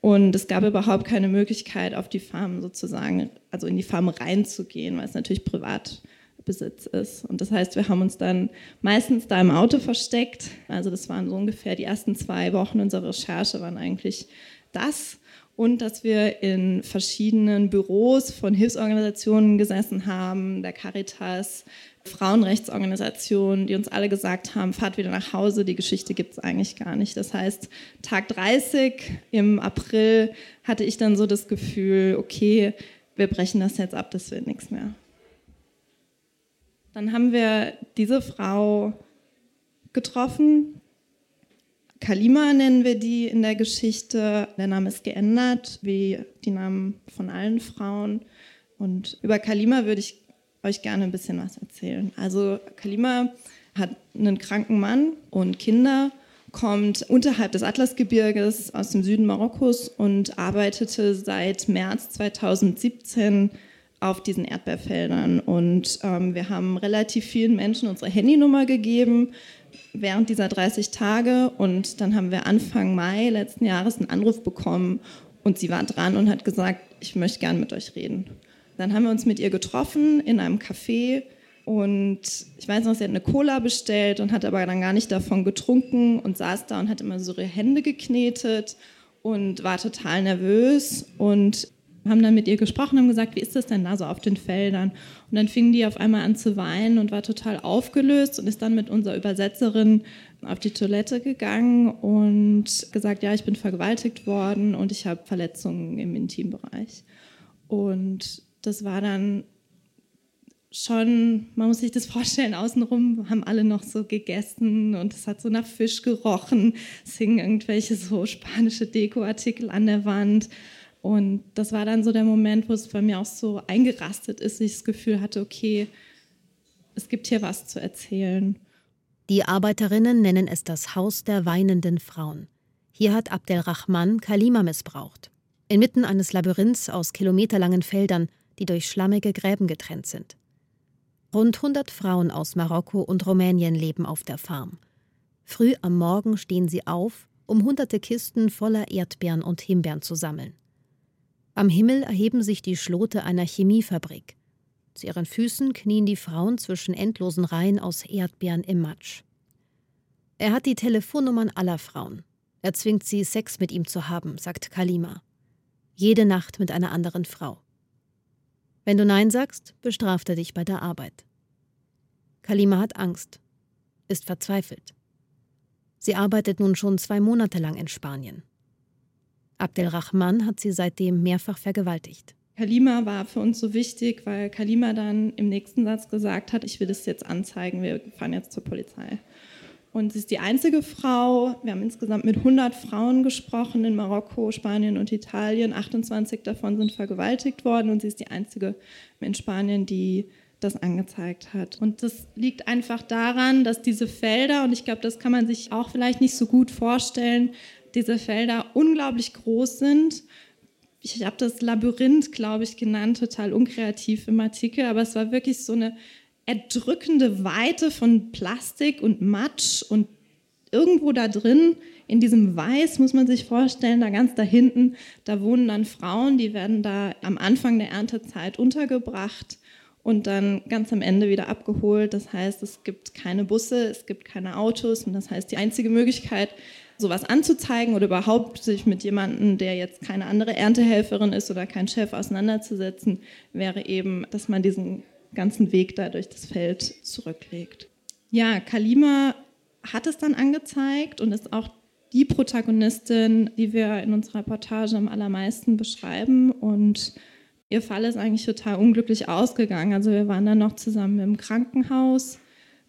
Und es gab überhaupt keine Möglichkeit, auf die Farmen sozusagen, also in die Farm reinzugehen, weil es natürlich Privatbesitz ist. Und das heißt, wir haben uns dann meistens da im Auto versteckt. Also das waren so ungefähr die ersten zwei Wochen unserer Recherche, waren eigentlich das und dass wir in verschiedenen Büros von Hilfsorganisationen gesessen haben, der Caritas, Frauenrechtsorganisationen, die uns alle gesagt haben, fahrt wieder nach Hause, die Geschichte gibt es eigentlich gar nicht. Das heißt, Tag 30 im April hatte ich dann so das Gefühl, okay, wir brechen das jetzt ab, das wird nichts mehr. Dann haben wir diese Frau getroffen, Kalima nennen wir die in der Geschichte. Der Name ist geändert, wie die Namen von allen Frauen. Und über Kalima würde ich euch gerne ein bisschen was erzählen. Also Kalima hat einen kranken Mann und Kinder, kommt unterhalb des Atlasgebirges aus dem Süden Marokkos und arbeitete seit März 2017 auf diesen Erdbeerfeldern. Und ähm, wir haben relativ vielen Menschen unsere Handynummer gegeben während dieser 30 Tage und dann haben wir Anfang Mai letzten Jahres einen Anruf bekommen und sie war dran und hat gesagt, ich möchte gern mit euch reden. Dann haben wir uns mit ihr getroffen in einem Café und ich weiß noch, sie hat eine Cola bestellt und hat aber dann gar nicht davon getrunken und saß da und hat immer so ihre Hände geknetet und war total nervös und haben dann mit ihr gesprochen, haben gesagt, wie ist das denn da so auf den Feldern? Und dann fing die auf einmal an zu weinen und war total aufgelöst und ist dann mit unserer Übersetzerin auf die Toilette gegangen und gesagt, ja, ich bin vergewaltigt worden und ich habe Verletzungen im Intimbereich. Und das war dann schon, man muss sich das vorstellen, außenrum haben alle noch so gegessen und es hat so nach Fisch gerochen. Es hingen irgendwelche so spanische Dekoartikel an der Wand. Und das war dann so der Moment, wo es bei mir auch so eingerastet ist, ich das Gefühl hatte, okay, es gibt hier was zu erzählen. Die Arbeiterinnen nennen es das Haus der weinenden Frauen. Hier hat Abdelrahman Kalima missbraucht. Inmitten eines Labyrinths aus kilometerlangen Feldern, die durch schlammige Gräben getrennt sind. Rund 100 Frauen aus Marokko und Rumänien leben auf der Farm. Früh am Morgen stehen sie auf, um hunderte Kisten voller Erdbeeren und Himbeeren zu sammeln. Am Himmel erheben sich die Schlote einer Chemiefabrik. Zu ihren Füßen knien die Frauen zwischen endlosen Reihen aus Erdbeeren im Matsch. Er hat die Telefonnummern aller Frauen. Er zwingt sie, Sex mit ihm zu haben, sagt Kalima. Jede Nacht mit einer anderen Frau. Wenn du Nein sagst, bestraft er dich bei der Arbeit. Kalima hat Angst, ist verzweifelt. Sie arbeitet nun schon zwei Monate lang in Spanien. Abdelrahman hat sie seitdem mehrfach vergewaltigt. Kalima war für uns so wichtig, weil Kalima dann im nächsten Satz gesagt hat, ich will das jetzt anzeigen, wir fahren jetzt zur Polizei. Und sie ist die einzige Frau, wir haben insgesamt mit 100 Frauen gesprochen in Marokko, Spanien und Italien, 28 davon sind vergewaltigt worden und sie ist die einzige in Spanien, die das angezeigt hat. Und das liegt einfach daran, dass diese Felder, und ich glaube, das kann man sich auch vielleicht nicht so gut vorstellen, diese Felder unglaublich groß sind. Ich habe das Labyrinth, glaube ich, genannt, total unkreativ im Artikel, aber es war wirklich so eine erdrückende Weite von Plastik und Matsch und irgendwo da drin, in diesem Weiß, muss man sich vorstellen, da ganz da hinten, da wohnen dann Frauen, die werden da am Anfang der Erntezeit untergebracht und dann ganz am Ende wieder abgeholt. Das heißt, es gibt keine Busse, es gibt keine Autos und das heißt, die einzige Möglichkeit, sowas anzuzeigen oder überhaupt sich mit jemandem, der jetzt keine andere Erntehelferin ist oder kein Chef auseinanderzusetzen, wäre eben, dass man diesen ganzen Weg da durch das Feld zurücklegt. Ja, Kalima hat es dann angezeigt und ist auch die Protagonistin, die wir in unserer Reportage am allermeisten beschreiben und ihr Fall ist eigentlich total unglücklich ausgegangen. Also wir waren dann noch zusammen im Krankenhaus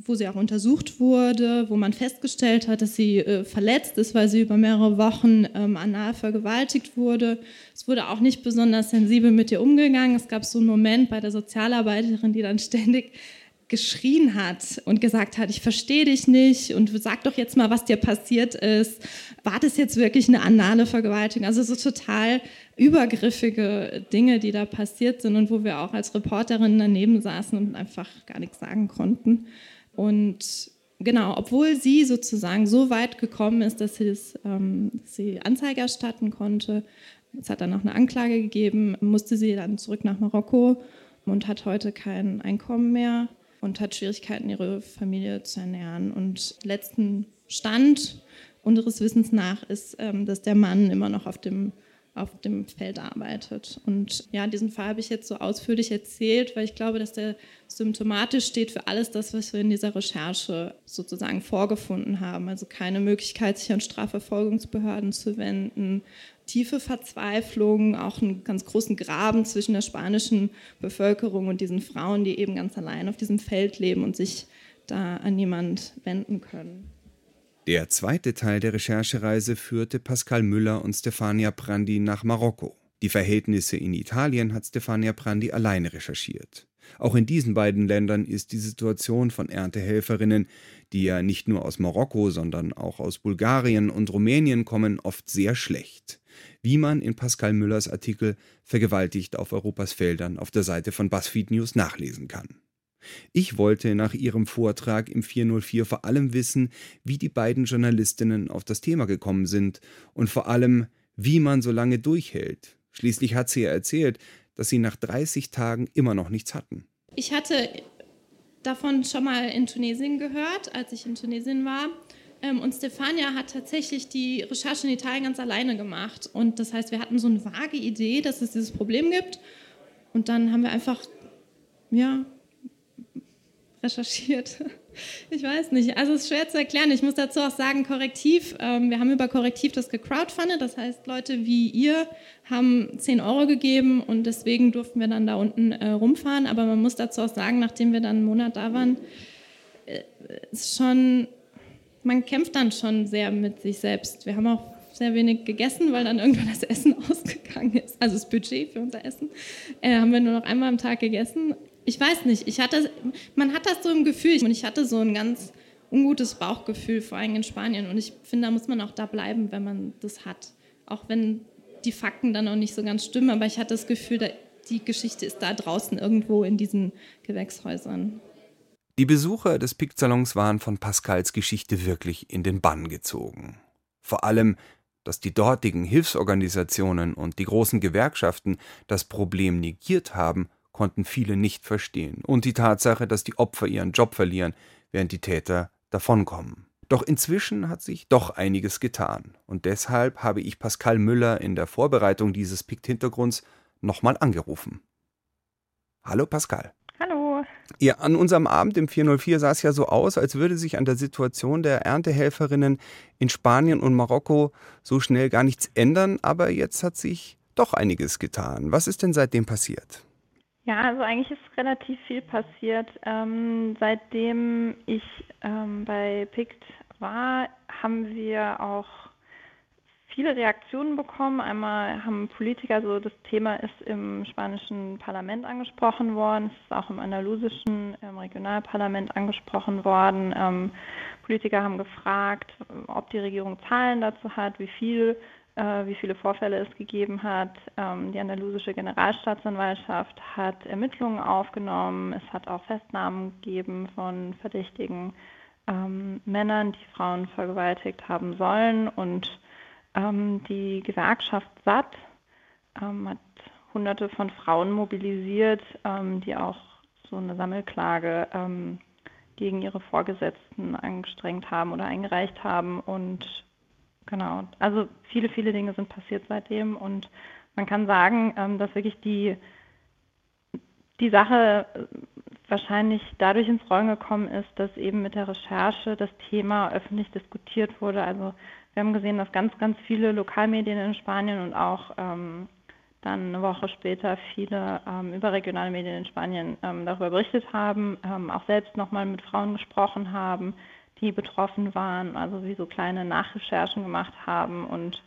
wo sie auch untersucht wurde, wo man festgestellt hat, dass sie äh, verletzt ist, weil sie über mehrere Wochen ähm, anal vergewaltigt wurde. Es wurde auch nicht besonders sensibel mit ihr umgegangen. Es gab so einen Moment bei der Sozialarbeiterin, die dann ständig geschrien hat und gesagt hat, ich verstehe dich nicht und sag doch jetzt mal, was dir passiert ist. War das jetzt wirklich eine anale Vergewaltigung? Also so total übergriffige Dinge, die da passiert sind und wo wir auch als Reporterinnen daneben saßen und einfach gar nichts sagen konnten. Und genau, obwohl sie sozusagen so weit gekommen ist, dass sie, es, ähm, sie Anzeige erstatten konnte, es hat dann auch eine Anklage gegeben, musste sie dann zurück nach Marokko und hat heute kein Einkommen mehr und hat Schwierigkeiten, ihre Familie zu ernähren. Und letzten Stand unseres Wissens nach ist, ähm, dass der Mann immer noch auf dem, auf dem Feld arbeitet. Und ja, diesen Fall habe ich jetzt so ausführlich erzählt, weil ich glaube, dass der symptomatisch steht für alles das, was wir in dieser Recherche sozusagen vorgefunden haben. Also keine Möglichkeit, sich an Strafverfolgungsbehörden zu wenden, tiefe Verzweiflung, auch einen ganz großen Graben zwischen der spanischen Bevölkerung und diesen Frauen, die eben ganz allein auf diesem Feld leben und sich da an niemand wenden können. Der zweite Teil der Recherchereise führte Pascal Müller und Stefania Prandi nach Marokko. Die Verhältnisse in Italien hat Stefania Prandi alleine recherchiert. Auch in diesen beiden Ländern ist die Situation von Erntehelferinnen, die ja nicht nur aus Marokko, sondern auch aus Bulgarien und Rumänien kommen, oft sehr schlecht wie man in Pascal Müllers Artikel Vergewaltigt auf Europas Feldern auf der Seite von BuzzFeed News nachlesen kann. Ich wollte nach ihrem Vortrag im 404 vor allem wissen, wie die beiden Journalistinnen auf das Thema gekommen sind und vor allem, wie man so lange durchhält. Schließlich hat sie ja erzählt, dass sie nach 30 Tagen immer noch nichts hatten. Ich hatte davon schon mal in Tunesien gehört, als ich in Tunesien war. Ähm, und Stefania hat tatsächlich die Recherche in Italien ganz alleine gemacht. Und das heißt, wir hatten so eine vage Idee, dass es dieses Problem gibt. Und dann haben wir einfach, ja, recherchiert. Ich weiß nicht. Also es ist schwer zu erklären. Ich muss dazu auch sagen, Korrektiv, ähm, wir haben über Korrektiv das gecrowdfundet. Das heißt, Leute wie ihr haben 10 Euro gegeben und deswegen durften wir dann da unten äh, rumfahren. Aber man muss dazu auch sagen, nachdem wir dann einen Monat da waren, äh, ist schon man kämpft dann schon sehr mit sich selbst. Wir haben auch sehr wenig gegessen, weil dann irgendwann das Essen ausgegangen ist. Also das Budget für unser Essen äh, haben wir nur noch einmal am Tag gegessen. Ich weiß nicht, ich hatte, man hat das so im Gefühl und ich hatte so ein ganz ungutes Bauchgefühl, vor allem in Spanien. Und ich finde, da muss man auch da bleiben, wenn man das hat. Auch wenn die Fakten dann auch nicht so ganz stimmen, aber ich hatte das Gefühl, die Geschichte ist da draußen irgendwo in diesen Gewächshäusern. Die Besucher des Picksalons waren von Pascals Geschichte wirklich in den Bann gezogen. Vor allem, dass die dortigen Hilfsorganisationen und die großen Gewerkschaften das Problem negiert haben, konnten viele nicht verstehen. Und die Tatsache, dass die Opfer ihren Job verlieren, während die Täter davonkommen. Doch inzwischen hat sich doch einiges getan. Und deshalb habe ich Pascal Müller in der Vorbereitung dieses Pikt-Hintergrunds nochmal angerufen. Hallo Pascal. Ja, an unserem Abend im 404 sah es ja so aus, als würde sich an der Situation der Erntehelferinnen in Spanien und Marokko so schnell gar nichts ändern, aber jetzt hat sich doch einiges getan. Was ist denn seitdem passiert? Ja, also eigentlich ist relativ viel passiert. Ähm, seitdem ich ähm, bei PICT war, haben wir auch viele Reaktionen bekommen. Einmal haben Politiker, so das Thema ist im spanischen Parlament angesprochen worden, es ist auch im andalusischen im Regionalparlament angesprochen worden. Ähm, Politiker haben gefragt, ob die Regierung Zahlen dazu hat, wie viel wie viele Vorfälle es gegeben hat. Ähm, die andalusische Generalstaatsanwaltschaft hat Ermittlungen aufgenommen. Es hat auch Festnahmen gegeben von verdächtigen ähm, Männern, die Frauen vergewaltigt haben sollen. Und ähm, die Gewerkschaft SAT hat hunderte von Frauen mobilisiert, die auch so eine Sammelklage gegen ihre Vorgesetzten angestrengt haben oder eingereicht haben. Und genau, also viele, viele Dinge sind passiert seitdem. Und man kann sagen, ähm, dass wirklich die, die Sache wahrscheinlich dadurch ins Rollen gekommen ist, dass eben mit der Recherche das Thema öffentlich diskutiert wurde. Also wir haben gesehen, dass ganz, ganz viele Lokalmedien in Spanien und auch ähm, dann eine Woche später viele ähm, überregionale Medien in Spanien ähm, darüber berichtet haben, ähm, auch selbst nochmal mit Frauen gesprochen haben, die betroffen waren, also wie so kleine Nachrecherchen gemacht haben und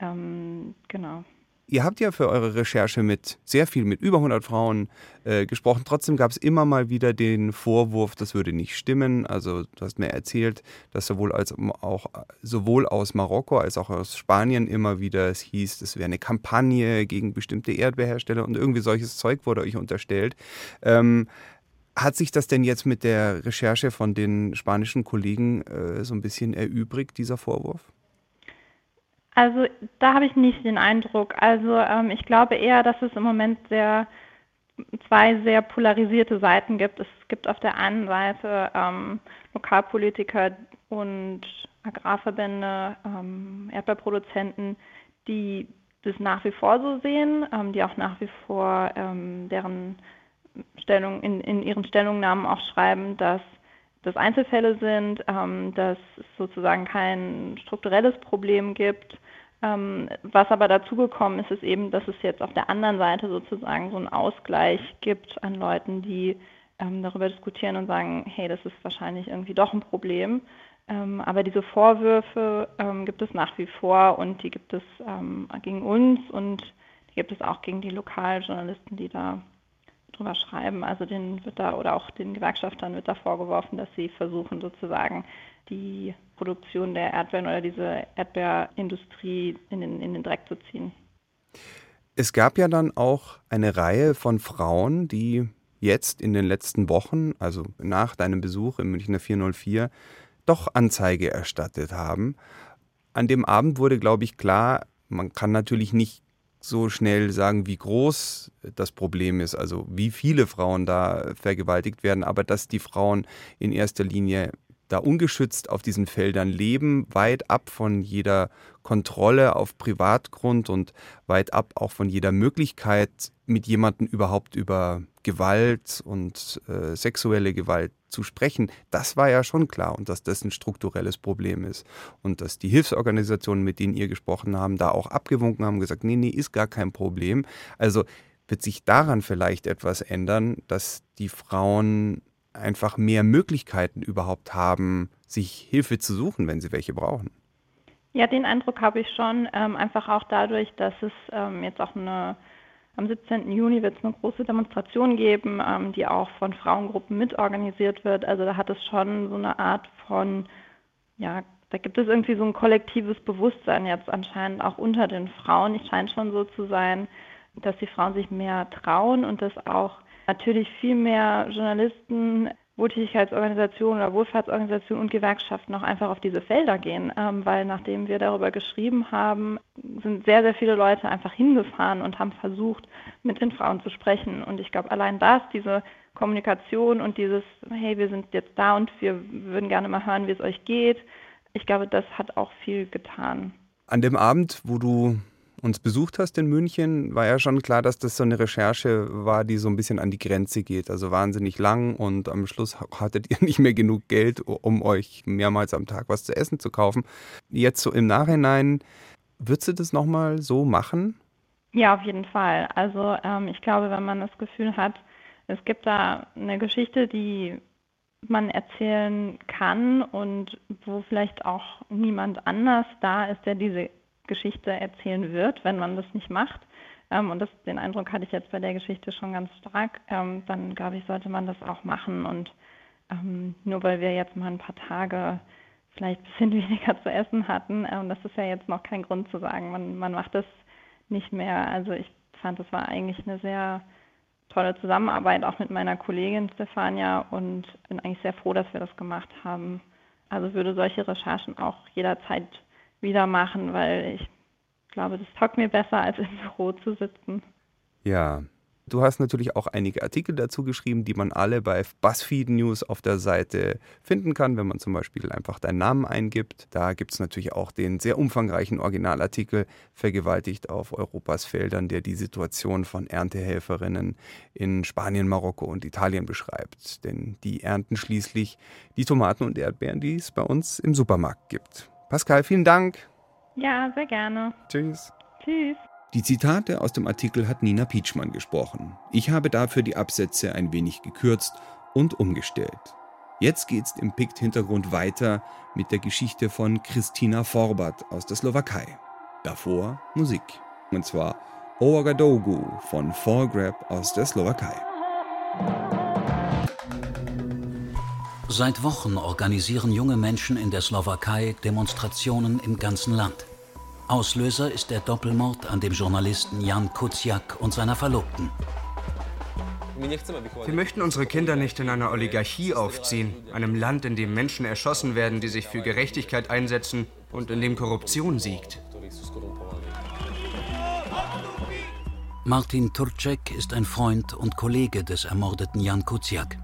ähm, genau. Ihr habt ja für eure Recherche mit sehr viel, mit über 100 Frauen äh, gesprochen. Trotzdem gab es immer mal wieder den Vorwurf, das würde nicht stimmen. Also du hast mir erzählt, dass sowohl, als auch, sowohl aus Marokko als auch aus Spanien immer wieder es hieß, es wäre eine Kampagne gegen bestimmte Erdbeerhersteller und irgendwie solches Zeug wurde euch unterstellt. Ähm, hat sich das denn jetzt mit der Recherche von den spanischen Kollegen äh, so ein bisschen erübrigt, dieser Vorwurf? Also da habe ich nicht den Eindruck. Also ähm, ich glaube eher, dass es im Moment sehr zwei sehr polarisierte Seiten gibt. Es gibt auf der einen Seite ähm, Lokalpolitiker und Agrarverbände, ähm, Erdbeerproduzenten, die das nach wie vor so sehen, ähm, die auch nach wie vor ähm, deren Stellung in, in ihren Stellungnahmen auch schreiben, dass das Einzelfälle sind, ähm, dass es sozusagen kein strukturelles Problem gibt. Ähm, was aber dazugekommen ist, ist eben, dass es jetzt auf der anderen Seite sozusagen so einen Ausgleich gibt an Leuten, die ähm, darüber diskutieren und sagen, hey, das ist wahrscheinlich irgendwie doch ein Problem. Ähm, aber diese Vorwürfe ähm, gibt es nach wie vor und die gibt es ähm, gegen uns und die gibt es auch gegen die Lokaljournalisten, die da drüber schreiben. Also den wird da oder auch den Gewerkschaftern wird da vorgeworfen, dass sie versuchen sozusagen die Produktion der Erdbeeren oder diese Erdbeerindustrie in den, in den Dreck zu ziehen. Es gab ja dann auch eine Reihe von Frauen, die jetzt in den letzten Wochen, also nach deinem Besuch im Münchner 404, doch Anzeige erstattet haben. An dem Abend wurde, glaube ich, klar, man kann natürlich nicht so schnell sagen, wie groß das Problem ist, also wie viele Frauen da vergewaltigt werden, aber dass die Frauen in erster Linie da ungeschützt auf diesen Feldern leben, weit ab von jeder Kontrolle auf Privatgrund und weit ab auch von jeder Möglichkeit, mit jemandem überhaupt über Gewalt und äh, sexuelle Gewalt zu sprechen, das war ja schon klar und dass das ein strukturelles Problem ist und dass die Hilfsorganisationen, mit denen ihr gesprochen haben, da auch abgewunken haben, gesagt, nee, nee, ist gar kein Problem. Also wird sich daran vielleicht etwas ändern, dass die Frauen einfach mehr Möglichkeiten überhaupt haben, sich Hilfe zu suchen, wenn sie welche brauchen. Ja, den Eindruck habe ich schon, ähm, einfach auch dadurch, dass es ähm, jetzt auch eine, am 17. Juni wird es eine große Demonstration geben, ähm, die auch von Frauengruppen mitorganisiert wird. Also da hat es schon so eine Art von, ja, da gibt es irgendwie so ein kollektives Bewusstsein jetzt anscheinend auch unter den Frauen. Es scheint schon so zu sein, dass die Frauen sich mehr trauen und dass auch natürlich viel mehr Journalisten, Wohltätigkeitsorganisationen oder Wohlfahrtsorganisationen und Gewerkschaften auch einfach auf diese Felder gehen, ähm, weil nachdem wir darüber geschrieben haben, sind sehr, sehr viele Leute einfach hingefahren und haben versucht, mit den Frauen zu sprechen. Und ich glaube, allein das, diese Kommunikation und dieses, hey, wir sind jetzt da und wir würden gerne mal hören, wie es euch geht, ich glaube, das hat auch viel getan. An dem Abend, wo du uns besucht hast in München, war ja schon klar, dass das so eine Recherche war, die so ein bisschen an die Grenze geht. Also wahnsinnig lang und am Schluss hattet ihr nicht mehr genug Geld, um euch mehrmals am Tag was zu essen zu kaufen. Jetzt so im Nachhinein, würdest du das nochmal so machen? Ja, auf jeden Fall. Also ähm, ich glaube, wenn man das Gefühl hat, es gibt da eine Geschichte, die man erzählen kann und wo vielleicht auch niemand anders da ist, der diese Geschichte erzählen wird, wenn man das nicht macht. Ähm, und das, den Eindruck hatte ich jetzt bei der Geschichte schon ganz stark. Ähm, dann glaube ich, sollte man das auch machen. Und ähm, nur weil wir jetzt mal ein paar Tage vielleicht ein bisschen weniger zu essen hatten, ähm, das ist ja jetzt noch kein Grund zu sagen, man, man macht das nicht mehr. Also ich fand, das war eigentlich eine sehr tolle Zusammenarbeit auch mit meiner Kollegin Stefania und bin eigentlich sehr froh, dass wir das gemacht haben. Also würde solche Recherchen auch jederzeit wieder machen, weil ich glaube, das taugt mir besser, als im Büro zu sitzen. Ja. Du hast natürlich auch einige Artikel dazu geschrieben, die man alle bei BuzzFeed News auf der Seite finden kann, wenn man zum Beispiel einfach deinen Namen eingibt. Da gibt es natürlich auch den sehr umfangreichen Originalartikel Vergewaltigt auf Europas Feldern, der die Situation von Erntehelferinnen in Spanien, Marokko und Italien beschreibt. Denn die ernten schließlich die Tomaten und Erdbeeren, die es bei uns im Supermarkt gibt. Pascal, vielen Dank. Ja, sehr gerne. Tschüss. Tschüss. Die Zitate aus dem Artikel hat Nina Pietschmann gesprochen. Ich habe dafür die Absätze ein wenig gekürzt und umgestellt. Jetzt geht's im Pikt-Hintergrund weiter mit der Geschichte von Christina Forbat aus der Slowakei. Davor Musik. Und zwar Ouagadougou von Forgrab aus der Slowakei. Seit Wochen organisieren junge Menschen in der Slowakei Demonstrationen im ganzen Land. Auslöser ist der Doppelmord an dem Journalisten Jan Kuciak und seiner Verlobten. Wir möchten unsere Kinder nicht in einer Oligarchie aufziehen, einem Land, in dem Menschen erschossen werden, die sich für Gerechtigkeit einsetzen und in dem Korruption siegt. Martin Turcek ist ein Freund und Kollege des ermordeten Jan Kuciak.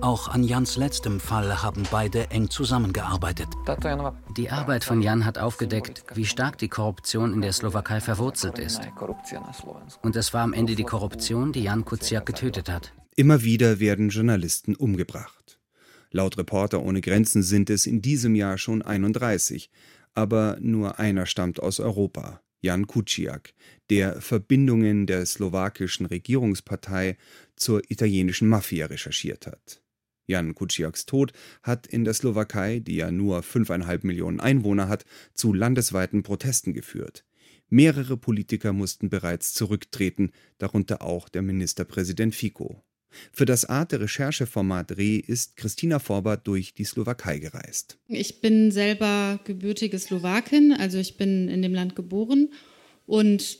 Auch an Jans letztem Fall haben beide eng zusammengearbeitet. Die Arbeit von Jan hat aufgedeckt, wie stark die Korruption in der Slowakei verwurzelt ist. Und es war am Ende die Korruption, die Jan Kuciak getötet hat. Immer wieder werden Journalisten umgebracht. Laut Reporter ohne Grenzen sind es in diesem Jahr schon 31, aber nur einer stammt aus Europa, Jan Kuciak, der Verbindungen der slowakischen Regierungspartei zur italienischen Mafia recherchiert hat. Jan Kuciaks Tod hat in der Slowakei, die ja nur 5,5 Millionen Einwohner hat, zu landesweiten Protesten geführt. Mehrere Politiker mussten bereits zurücktreten, darunter auch der Ministerpräsident Fico. Für das Arte-Rechercheformat RE ist Christina Forbert durch die Slowakei gereist. Ich bin selber gebürtige Slowakin, also ich bin in dem Land geboren und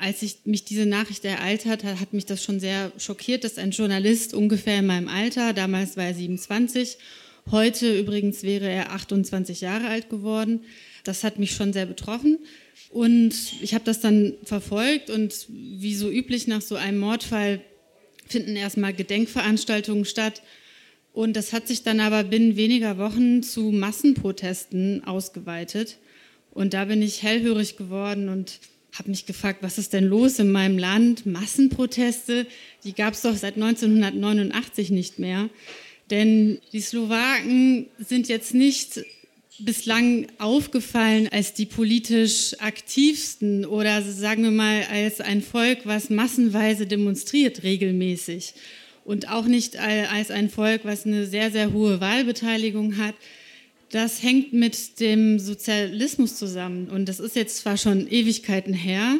als ich mich diese Nachricht ereilt hat, hat mich das schon sehr schockiert, dass ein Journalist ungefähr in meinem Alter, damals war er 27, heute übrigens wäre er 28 Jahre alt geworden. Das hat mich schon sehr betroffen. Und ich habe das dann verfolgt und wie so üblich nach so einem Mordfall finden erstmal Gedenkveranstaltungen statt. Und das hat sich dann aber binnen weniger Wochen zu Massenprotesten ausgeweitet. Und da bin ich hellhörig geworden und habe mich gefragt, was ist denn los in meinem Land? Massenproteste, die gab es doch seit 1989 nicht mehr. Denn die Slowaken sind jetzt nicht bislang aufgefallen als die politisch aktivsten oder sagen wir mal als ein Volk, was massenweise demonstriert regelmäßig und auch nicht als ein Volk, was eine sehr, sehr hohe Wahlbeteiligung hat. Das hängt mit dem Sozialismus zusammen. Und das ist jetzt zwar schon Ewigkeiten her,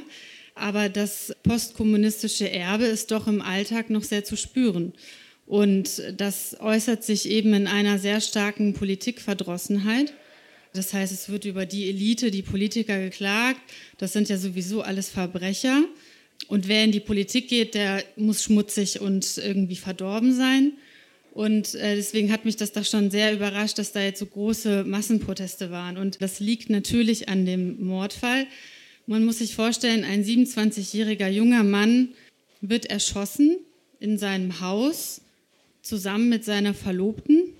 aber das postkommunistische Erbe ist doch im Alltag noch sehr zu spüren. Und das äußert sich eben in einer sehr starken Politikverdrossenheit. Das heißt, es wird über die Elite, die Politiker geklagt. Das sind ja sowieso alles Verbrecher. Und wer in die Politik geht, der muss schmutzig und irgendwie verdorben sein. Und äh, deswegen hat mich das doch schon sehr überrascht, dass da jetzt so große Massenproteste waren. Und das liegt natürlich an dem Mordfall. Man muss sich vorstellen, ein 27-jähriger junger Mann wird erschossen in seinem Haus zusammen mit seiner Verlobten.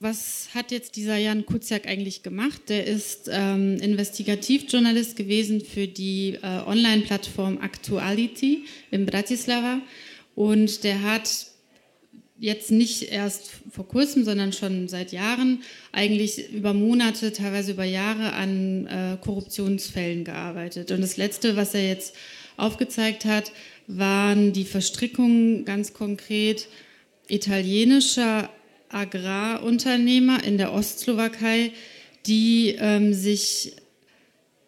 Was hat jetzt dieser Jan Kuciak eigentlich gemacht? Der ist ähm, Investigativjournalist gewesen für die äh, Online-Plattform Actuality in Bratislava und der hat jetzt nicht erst vor kurzem, sondern schon seit Jahren, eigentlich über Monate, teilweise über Jahre an äh, Korruptionsfällen gearbeitet. Und das Letzte, was er jetzt aufgezeigt hat, waren die Verstrickungen ganz konkret italienischer Agrarunternehmer in der Ostslowakei, die ähm, sich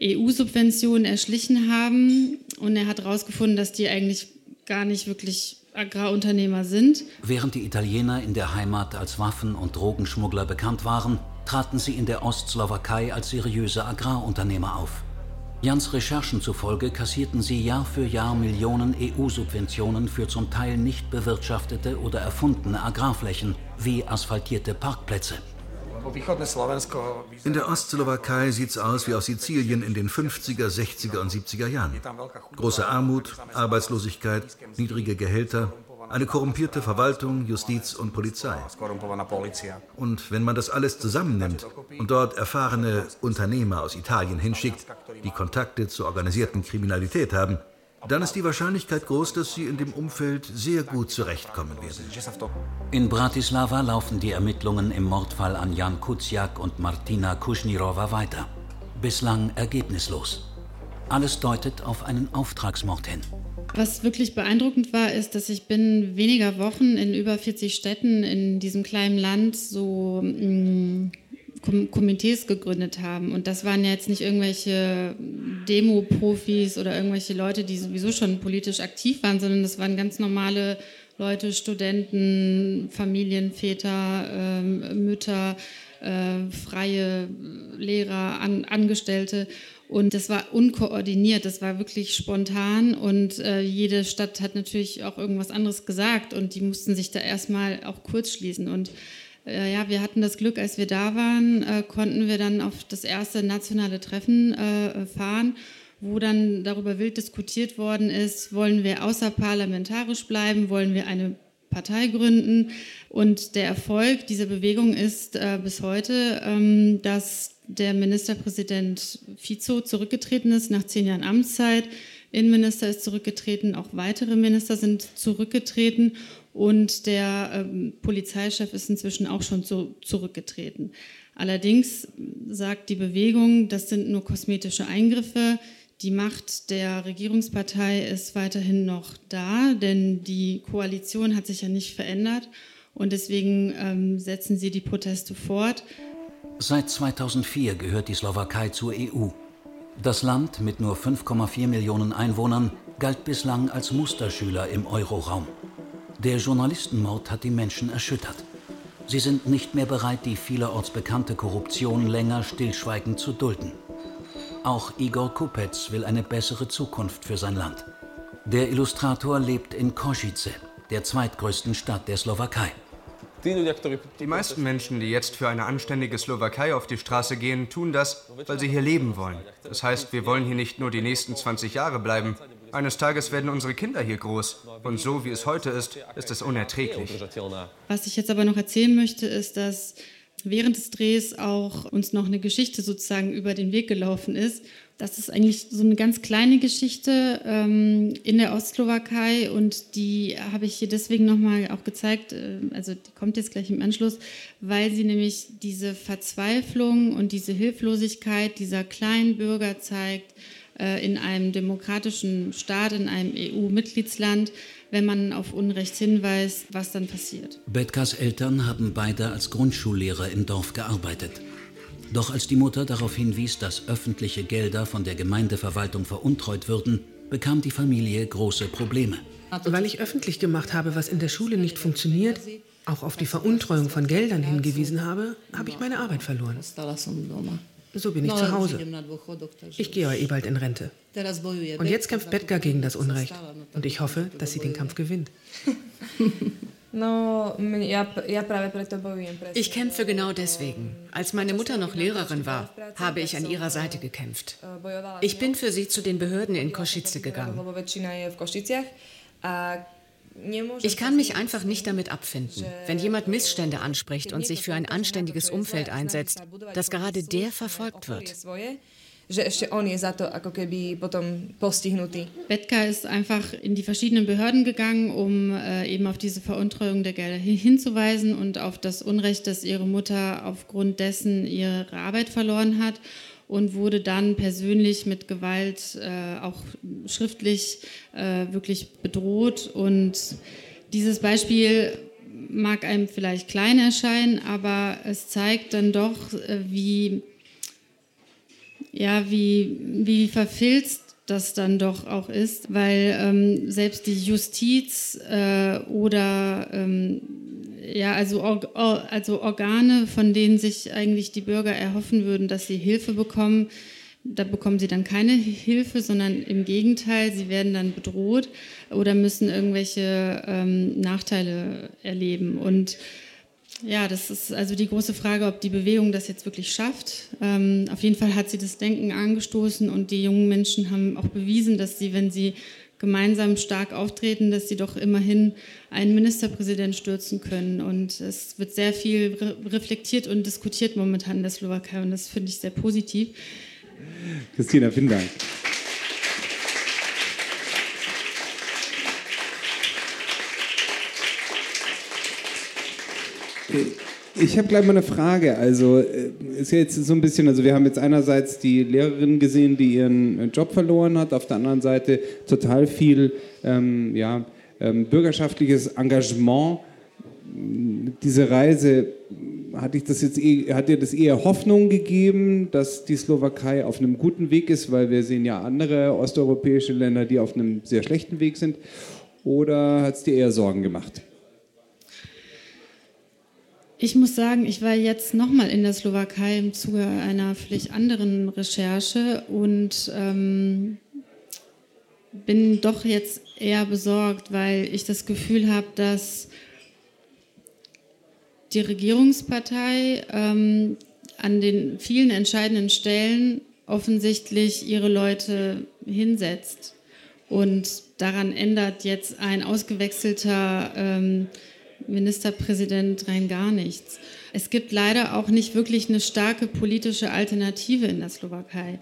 EU-Subventionen erschlichen haben. Und er hat herausgefunden, dass die eigentlich gar nicht wirklich Agrarunternehmer sind. Während die Italiener in der Heimat als Waffen- und Drogenschmuggler bekannt waren, traten sie in der Ostslowakei als seriöse Agrarunternehmer auf. Jans Recherchen zufolge kassierten sie Jahr für Jahr Millionen EU-Subventionen für zum Teil nicht bewirtschaftete oder erfundene Agrarflächen wie asphaltierte Parkplätze. In der Ostslowakei sieht es aus wie auf Sizilien in den 50er, 60er und 70er Jahren. Große Armut, Arbeitslosigkeit, niedrige Gehälter, eine korrumpierte Verwaltung, Justiz und Polizei. Und wenn man das alles zusammennimmt und dort erfahrene Unternehmer aus Italien hinschickt, die Kontakte zur organisierten Kriminalität haben, dann ist die Wahrscheinlichkeit groß, dass sie in dem Umfeld sehr gut zurechtkommen werden. In Bratislava laufen die Ermittlungen im Mordfall an Jan Kuciak und Martina Kuschnirova weiter. Bislang ergebnislos. Alles deutet auf einen Auftragsmord hin. Was wirklich beeindruckend war, ist, dass ich binnen weniger Wochen in über 40 Städten in diesem kleinen Land so mh, mm, Komitees gegründet haben. Und das waren ja jetzt nicht irgendwelche Demo-Profis oder irgendwelche Leute, die sowieso schon politisch aktiv waren, sondern das waren ganz normale Leute, Studenten, Familienväter, ähm, Mütter, äh, freie Lehrer, An Angestellte. Und das war unkoordiniert, das war wirklich spontan und äh, jede Stadt hat natürlich auch irgendwas anderes gesagt und die mussten sich da erstmal auch kurz schließen. Und äh, ja, wir hatten das Glück, als wir da waren, äh, konnten wir dann auf das erste nationale Treffen äh, fahren, wo dann darüber wild diskutiert worden ist, wollen wir außerparlamentarisch bleiben, wollen wir eine Partei gründen. Und der Erfolg dieser Bewegung ist äh, bis heute, ähm, dass der Ministerpräsident Fico zurückgetreten ist nach zehn Jahren Amtszeit. Innenminister ist zurückgetreten, auch weitere Minister sind zurückgetreten und der ähm, Polizeichef ist inzwischen auch schon zu, zurückgetreten. Allerdings sagt die Bewegung, das sind nur kosmetische Eingriffe. Die Macht der Regierungspartei ist weiterhin noch da, denn die Koalition hat sich ja nicht verändert und deswegen ähm, setzen sie die Proteste fort. Seit 2004 gehört die Slowakei zur EU. Das Land mit nur 5,4 Millionen Einwohnern galt bislang als Musterschüler im Euroraum. Der Journalistenmord hat die Menschen erschüttert. Sie sind nicht mehr bereit, die vielerorts bekannte Korruption länger stillschweigend zu dulden. Auch Igor Kupec will eine bessere Zukunft für sein Land. Der Illustrator lebt in Košice, der zweitgrößten Stadt der Slowakei. Die meisten Menschen, die jetzt für eine anständige Slowakei auf die Straße gehen, tun das, weil sie hier leben wollen. Das heißt, wir wollen hier nicht nur die nächsten 20 Jahre bleiben. Eines Tages werden unsere Kinder hier groß. Und so wie es heute ist, ist es unerträglich. Was ich jetzt aber noch erzählen möchte, ist, dass während des Drehs auch uns noch eine Geschichte sozusagen über den Weg gelaufen ist das ist eigentlich so eine ganz kleine Geschichte ähm, in der Ostslowakei und die habe ich hier deswegen nochmal auch gezeigt, äh, also die kommt jetzt gleich im Anschluss, weil sie nämlich diese Verzweiflung und diese Hilflosigkeit dieser kleinen Bürger zeigt in einem demokratischen Staat, in einem EU-Mitgliedsland, wenn man auf Unrecht hinweist, was dann passiert. Betkas Eltern haben beide als Grundschullehrer im Dorf gearbeitet. Doch als die Mutter darauf hinwies, dass öffentliche Gelder von der Gemeindeverwaltung veruntreut würden, bekam die Familie große Probleme. Weil ich öffentlich gemacht habe, was in der Schule nicht funktioniert, auch auf die Veruntreuung von Geldern hingewiesen habe, habe ich meine Arbeit verloren. So bin ich zu Hause. Ich gehe aber eh bald in Rente. Und jetzt kämpft Betka gegen das Unrecht. Und ich hoffe, dass sie den Kampf gewinnt. Ich kämpfe genau deswegen. Als meine Mutter noch Lehrerin war, habe ich an ihrer Seite gekämpft. Ich bin für sie zu den Behörden in Kosice gegangen. Ich kann mich einfach nicht damit abfinden, wenn jemand Missstände anspricht und sich für ein anständiges Umfeld einsetzt, dass gerade der verfolgt wird. Betka ist einfach in die verschiedenen Behörden gegangen, um äh, eben auf diese Veruntreuung der Gelder hinzuweisen und auf das Unrecht, dass ihre Mutter aufgrund dessen ihre Arbeit verloren hat und wurde dann persönlich mit Gewalt äh, auch schriftlich äh, wirklich bedroht. Und dieses Beispiel mag einem vielleicht klein erscheinen, aber es zeigt dann doch, äh, wie ja, wie, wie verfilzt das dann doch auch ist, weil ähm, selbst die Justiz äh, oder ähm, ja, also, also Organe, von denen sich eigentlich die Bürger erhoffen würden, dass sie Hilfe bekommen, da bekommen sie dann keine Hilfe, sondern im Gegenteil, sie werden dann bedroht oder müssen irgendwelche ähm, Nachteile erleben. Und ja, das ist also die große Frage, ob die Bewegung das jetzt wirklich schafft. Ähm, auf jeden Fall hat sie das Denken angestoßen und die jungen Menschen haben auch bewiesen, dass sie, wenn sie gemeinsam stark auftreten, dass sie doch immerhin einen Ministerpräsident stürzen können. Und es wird sehr viel re reflektiert und diskutiert momentan in der Slowakei und das finde ich sehr positiv. Christina, vielen Dank. Ich habe gleich mal eine Frage. Also äh, ist ja jetzt so ein bisschen, also wir haben jetzt einerseits die Lehrerin gesehen, die ihren äh, Job verloren hat, auf der anderen Seite total viel ähm, ja, ähm, bürgerschaftliches Engagement. Diese Reise hat, dich das jetzt, eh, hat dir das eher Hoffnung gegeben, dass die Slowakei auf einem guten Weg ist, weil wir sehen ja andere osteuropäische Länder, die auf einem sehr schlechten Weg sind? Oder hat es dir eher Sorgen gemacht? Ich muss sagen, ich war jetzt nochmal in der Slowakei im Zuge einer völlig anderen Recherche und ähm, bin doch jetzt eher besorgt, weil ich das Gefühl habe, dass die Regierungspartei ähm, an den vielen entscheidenden Stellen offensichtlich ihre Leute hinsetzt. Und daran ändert jetzt ein ausgewechselter ähm, Ministerpräsident rein gar nichts. Es gibt leider auch nicht wirklich eine starke politische Alternative in der Slowakei.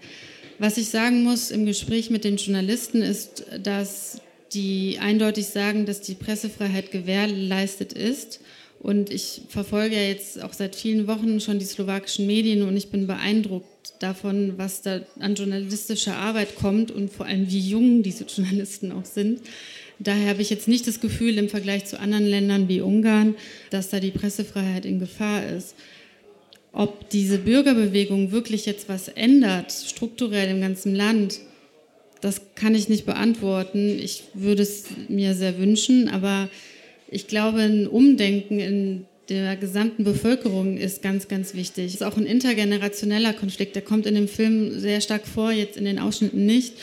Was ich sagen muss im Gespräch mit den Journalisten ist, dass die eindeutig sagen, dass die Pressefreiheit gewährleistet ist. Und ich verfolge ja jetzt auch seit vielen Wochen schon die slowakischen Medien und ich bin beeindruckt davon, was da an journalistischer Arbeit kommt und vor allem wie jung diese Journalisten auch sind. Daher habe ich jetzt nicht das Gefühl im Vergleich zu anderen Ländern wie Ungarn, dass da die Pressefreiheit in Gefahr ist. Ob diese Bürgerbewegung wirklich jetzt was ändert, strukturell im ganzen Land, das kann ich nicht beantworten. Ich würde es mir sehr wünschen, aber ich glaube, ein Umdenken in der gesamten Bevölkerung ist ganz, ganz wichtig. Es ist auch ein intergenerationeller Konflikt, der kommt in dem Film sehr stark vor, jetzt in den Ausschnitten nicht,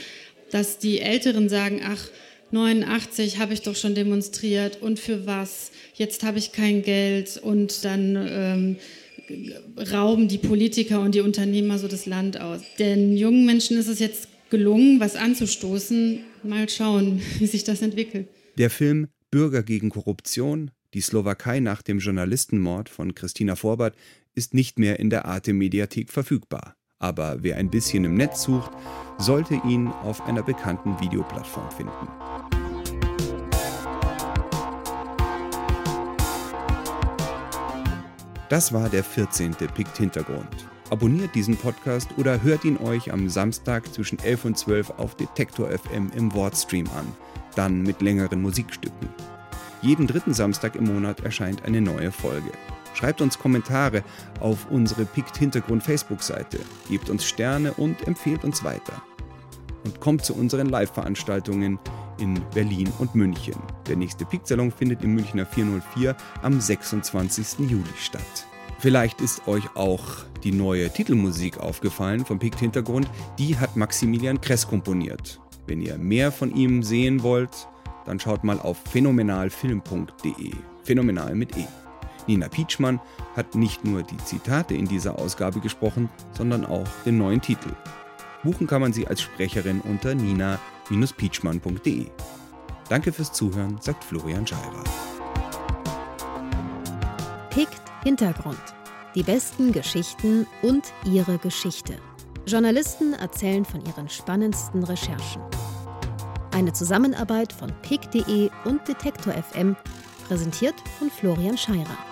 dass die Älteren sagen, ach, 89 habe ich doch schon demonstriert und für was? Jetzt habe ich kein Geld und dann ähm, rauben die Politiker und die Unternehmer so das Land aus. Den jungen Menschen ist es jetzt gelungen, was anzustoßen. Mal schauen, wie sich das entwickelt. Der Film Bürger gegen Korruption, die Slowakei nach dem Journalistenmord von Christina Forbert, ist nicht mehr in der Arte Mediathek verfügbar. Aber wer ein bisschen im Netz sucht, sollte ihn auf einer bekannten Videoplattform finden. Das war der 14. Pikt Hintergrund. Abonniert diesen Podcast oder hört ihn euch am Samstag zwischen 11 und 12 auf Detektor FM im Wortstream an, dann mit längeren Musikstücken. Jeden dritten Samstag im Monat erscheint eine neue Folge. Schreibt uns Kommentare auf unsere Pikt Hintergrund Facebook-Seite, gebt uns Sterne und empfehlt uns weiter. Und kommt zu unseren Live-Veranstaltungen in Berlin und München. Der nächste Pikt-Salon findet im Münchner 404 am 26. Juli statt. Vielleicht ist euch auch die neue Titelmusik aufgefallen vom Pikt Hintergrund. Die hat Maximilian Kress komponiert. Wenn ihr mehr von ihm sehen wollt, dann schaut mal auf phänomenalfilm.de. Phänomenal mit E. Nina Pietschmann hat nicht nur die Zitate in dieser Ausgabe gesprochen, sondern auch den neuen Titel. Buchen kann man sie als Sprecherin unter nina-pietschmann.de. Danke fürs Zuhören, sagt Florian Scheirer. Pickt Hintergrund. Die besten Geschichten und ihre Geschichte. Journalisten erzählen von ihren spannendsten Recherchen. Eine Zusammenarbeit von pick.de und Detektor FM, präsentiert von Florian Scheirer.